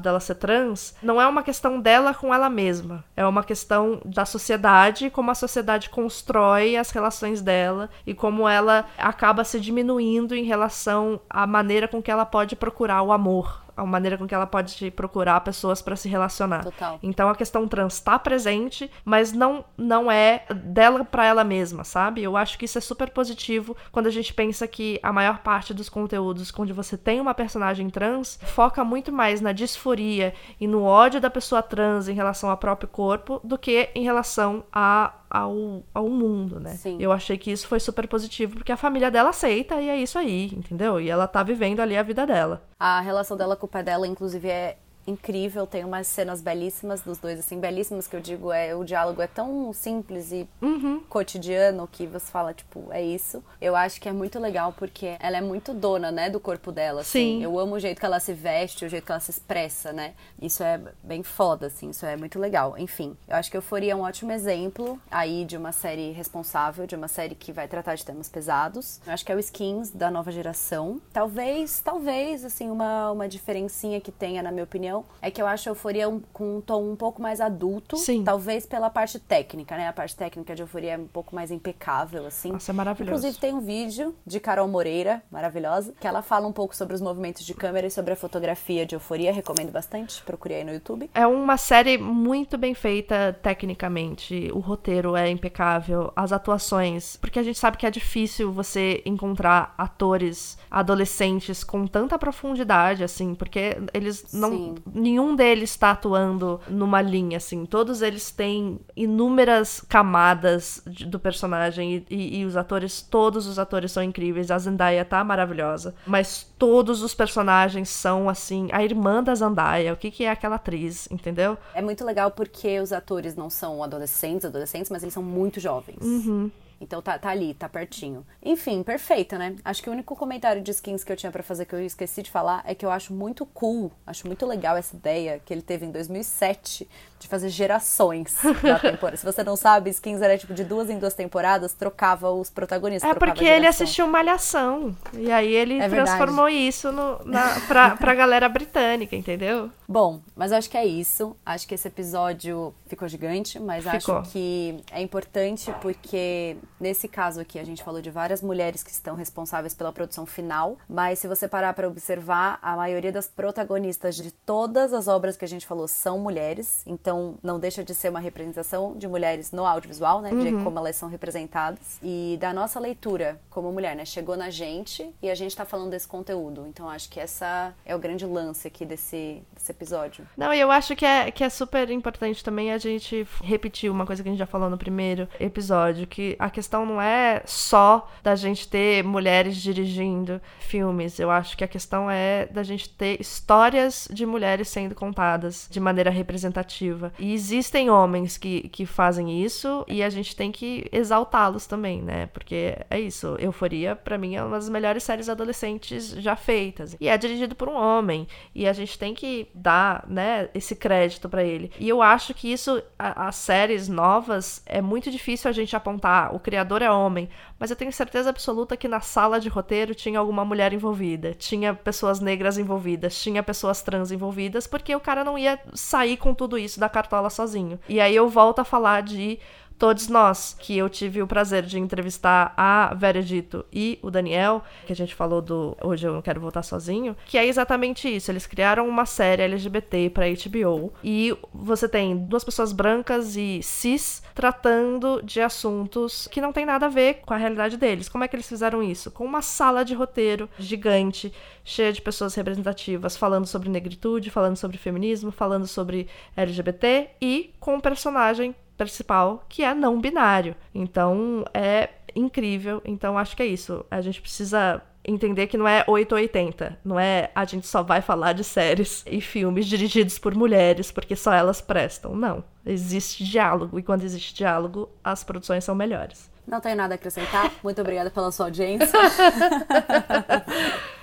dela ser trans, não é uma questão dela com ela mesma. É uma questão da sociedade, como a sociedade constrói as relações dela e como ela acaba se diminuindo em relação à maneira com que ela pode procurar o amor a maneira com que ela pode procurar pessoas para se relacionar. Total. Então a questão trans está presente, mas não não é dela para ela mesma, sabe? Eu acho que isso é super positivo quando a gente pensa que a maior parte dos conteúdos onde você tem uma personagem trans foca muito mais na disforia e no ódio da pessoa trans em relação ao próprio corpo do que em relação a ao, ao mundo, né? Sim. Eu achei que isso foi super positivo porque a família dela aceita e é isso aí, entendeu? E ela tá vivendo ali a vida dela. A relação dela com o pai dela, inclusive, é incrível, tem umas cenas belíssimas dos dois, assim, belíssimas que eu digo, é o diálogo é tão simples e uhum. cotidiano que você fala, tipo, é isso. Eu acho que é muito legal porque ela é muito dona, né, do corpo dela, assim. Sim. Eu amo o jeito que ela se veste, o jeito que ela se expressa, né? Isso é bem foda, assim, isso é muito legal. Enfim, eu acho que eu faria um ótimo exemplo aí de uma série responsável, de uma série que vai tratar de temas pesados. Eu acho que é o Skins da nova geração. Talvez, talvez, assim, uma, uma diferencinha que tenha, na minha opinião, é que eu acho a Euforia um, com um tom um pouco mais adulto. Sim. Talvez pela parte técnica, né? A parte técnica de Euforia é um pouco mais impecável, assim. Nossa, é maravilhoso. Inclusive tem um vídeo de Carol Moreira, maravilhosa, que ela fala um pouco sobre os movimentos de câmera e sobre a fotografia de Euforia. Recomendo bastante, procurei aí no YouTube. É uma série muito bem feita tecnicamente. O roteiro é impecável, as atuações, porque a gente sabe que é difícil você encontrar atores adolescentes com tanta profundidade, assim, porque eles não. Sim. Nenhum deles está atuando numa linha, assim. Todos eles têm inúmeras camadas de, do personagem e, e, e, os atores, todos os atores são incríveis. A Zendaya tá maravilhosa, mas todos os personagens são, assim, a irmã da Zendaya. O que, que é aquela atriz, entendeu? É muito legal porque os atores não são adolescentes, adolescentes, mas eles são muito jovens. Uhum. Então tá, tá ali, tá pertinho. Enfim, perfeita, né? Acho que o único comentário de skins que eu tinha para fazer que eu esqueci de falar é que eu acho muito cool, acho muito legal essa ideia que ele teve em 2007 de fazer gerações na temporada. Se você não sabe, Skins era tipo de duas em duas temporadas, trocava os protagonistas. É porque ele assistiu Malhação. E aí ele é transformou isso no, na, pra, pra galera britânica, entendeu? Bom, mas eu acho que é isso. Acho que esse episódio ficou gigante, mas ficou. acho que é importante porque nesse caso aqui a gente falou de várias mulheres que estão responsáveis pela produção final, mas se você parar para observar, a maioria das protagonistas de todas as obras que a gente falou são mulheres. Então então não deixa de ser uma representação de mulheres no audiovisual, né? Uhum. De como elas são representadas. E da nossa leitura como mulher, né? Chegou na gente e a gente tá falando desse conteúdo. Então acho que essa é o grande lance aqui desse, desse episódio. Não, e eu acho que é, que é super importante também a gente repetir uma coisa que a gente já falou no primeiro episódio, que a questão não é só da gente ter mulheres dirigindo filmes. Eu acho que a questão é da gente ter histórias de mulheres sendo contadas de maneira representativa e existem homens que, que fazem isso e a gente tem que exaltá-los também, né? Porque é isso. Euforia, para mim, é uma das melhores séries adolescentes já feitas. E é dirigido por um homem. E a gente tem que dar, né, esse crédito para ele. E eu acho que isso, as séries novas, é muito difícil a gente apontar. O criador é homem. Mas eu tenho certeza absoluta que na sala de roteiro tinha alguma mulher envolvida. Tinha pessoas negras envolvidas. Tinha pessoas trans envolvidas. Porque o cara não ia sair com tudo isso da cartola sozinho. E aí eu volto a falar de todos nós, que eu tive o prazer de entrevistar a Veredito e o Daniel, que a gente falou do Hoje Eu Não Quero Voltar Sozinho, que é exatamente isso. Eles criaram uma série LGBT para HBO e você tem duas pessoas brancas e cis tratando de assuntos que não tem nada a ver com a realidade deles. Como é que eles fizeram isso? Com uma sala de roteiro gigante, cheia de pessoas representativas, falando sobre negritude, falando sobre feminismo, falando sobre LGBT e com um personagem principal, que é não binário. Então é incrível. Então acho que é isso. A gente precisa entender que não é 880, não é a gente só vai falar de séries e filmes dirigidos por mulheres porque só elas prestam. Não. Existe diálogo e quando existe diálogo, as produções são melhores. Não tenho nada a acrescentar. Muito obrigada pela sua audiência.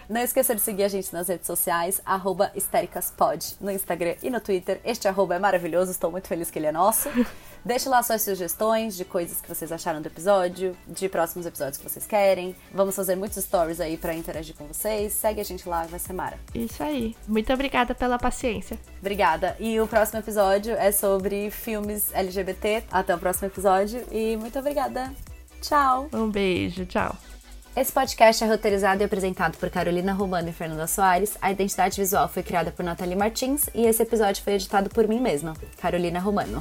Não esqueça de seguir a gente nas redes sociais, arroba no Instagram e no Twitter. Este arroba é maravilhoso, estou muito feliz que ele é nosso. Deixe lá suas sugestões de coisas que vocês acharam do episódio, de próximos episódios que vocês querem. Vamos fazer muitos stories aí para interagir com vocês. Segue a gente lá, vai ser mara. Isso aí. Muito obrigada pela paciência. Obrigada. E o próximo episódio é sobre filmes LGBT. Até o próximo episódio e muito obrigada. Tchau. Um beijo, tchau. Esse podcast é roteirizado e apresentado por Carolina Romano e Fernanda Soares. A identidade visual foi criada por Nathalie Martins e esse episódio foi editado por mim mesma, Carolina Romano.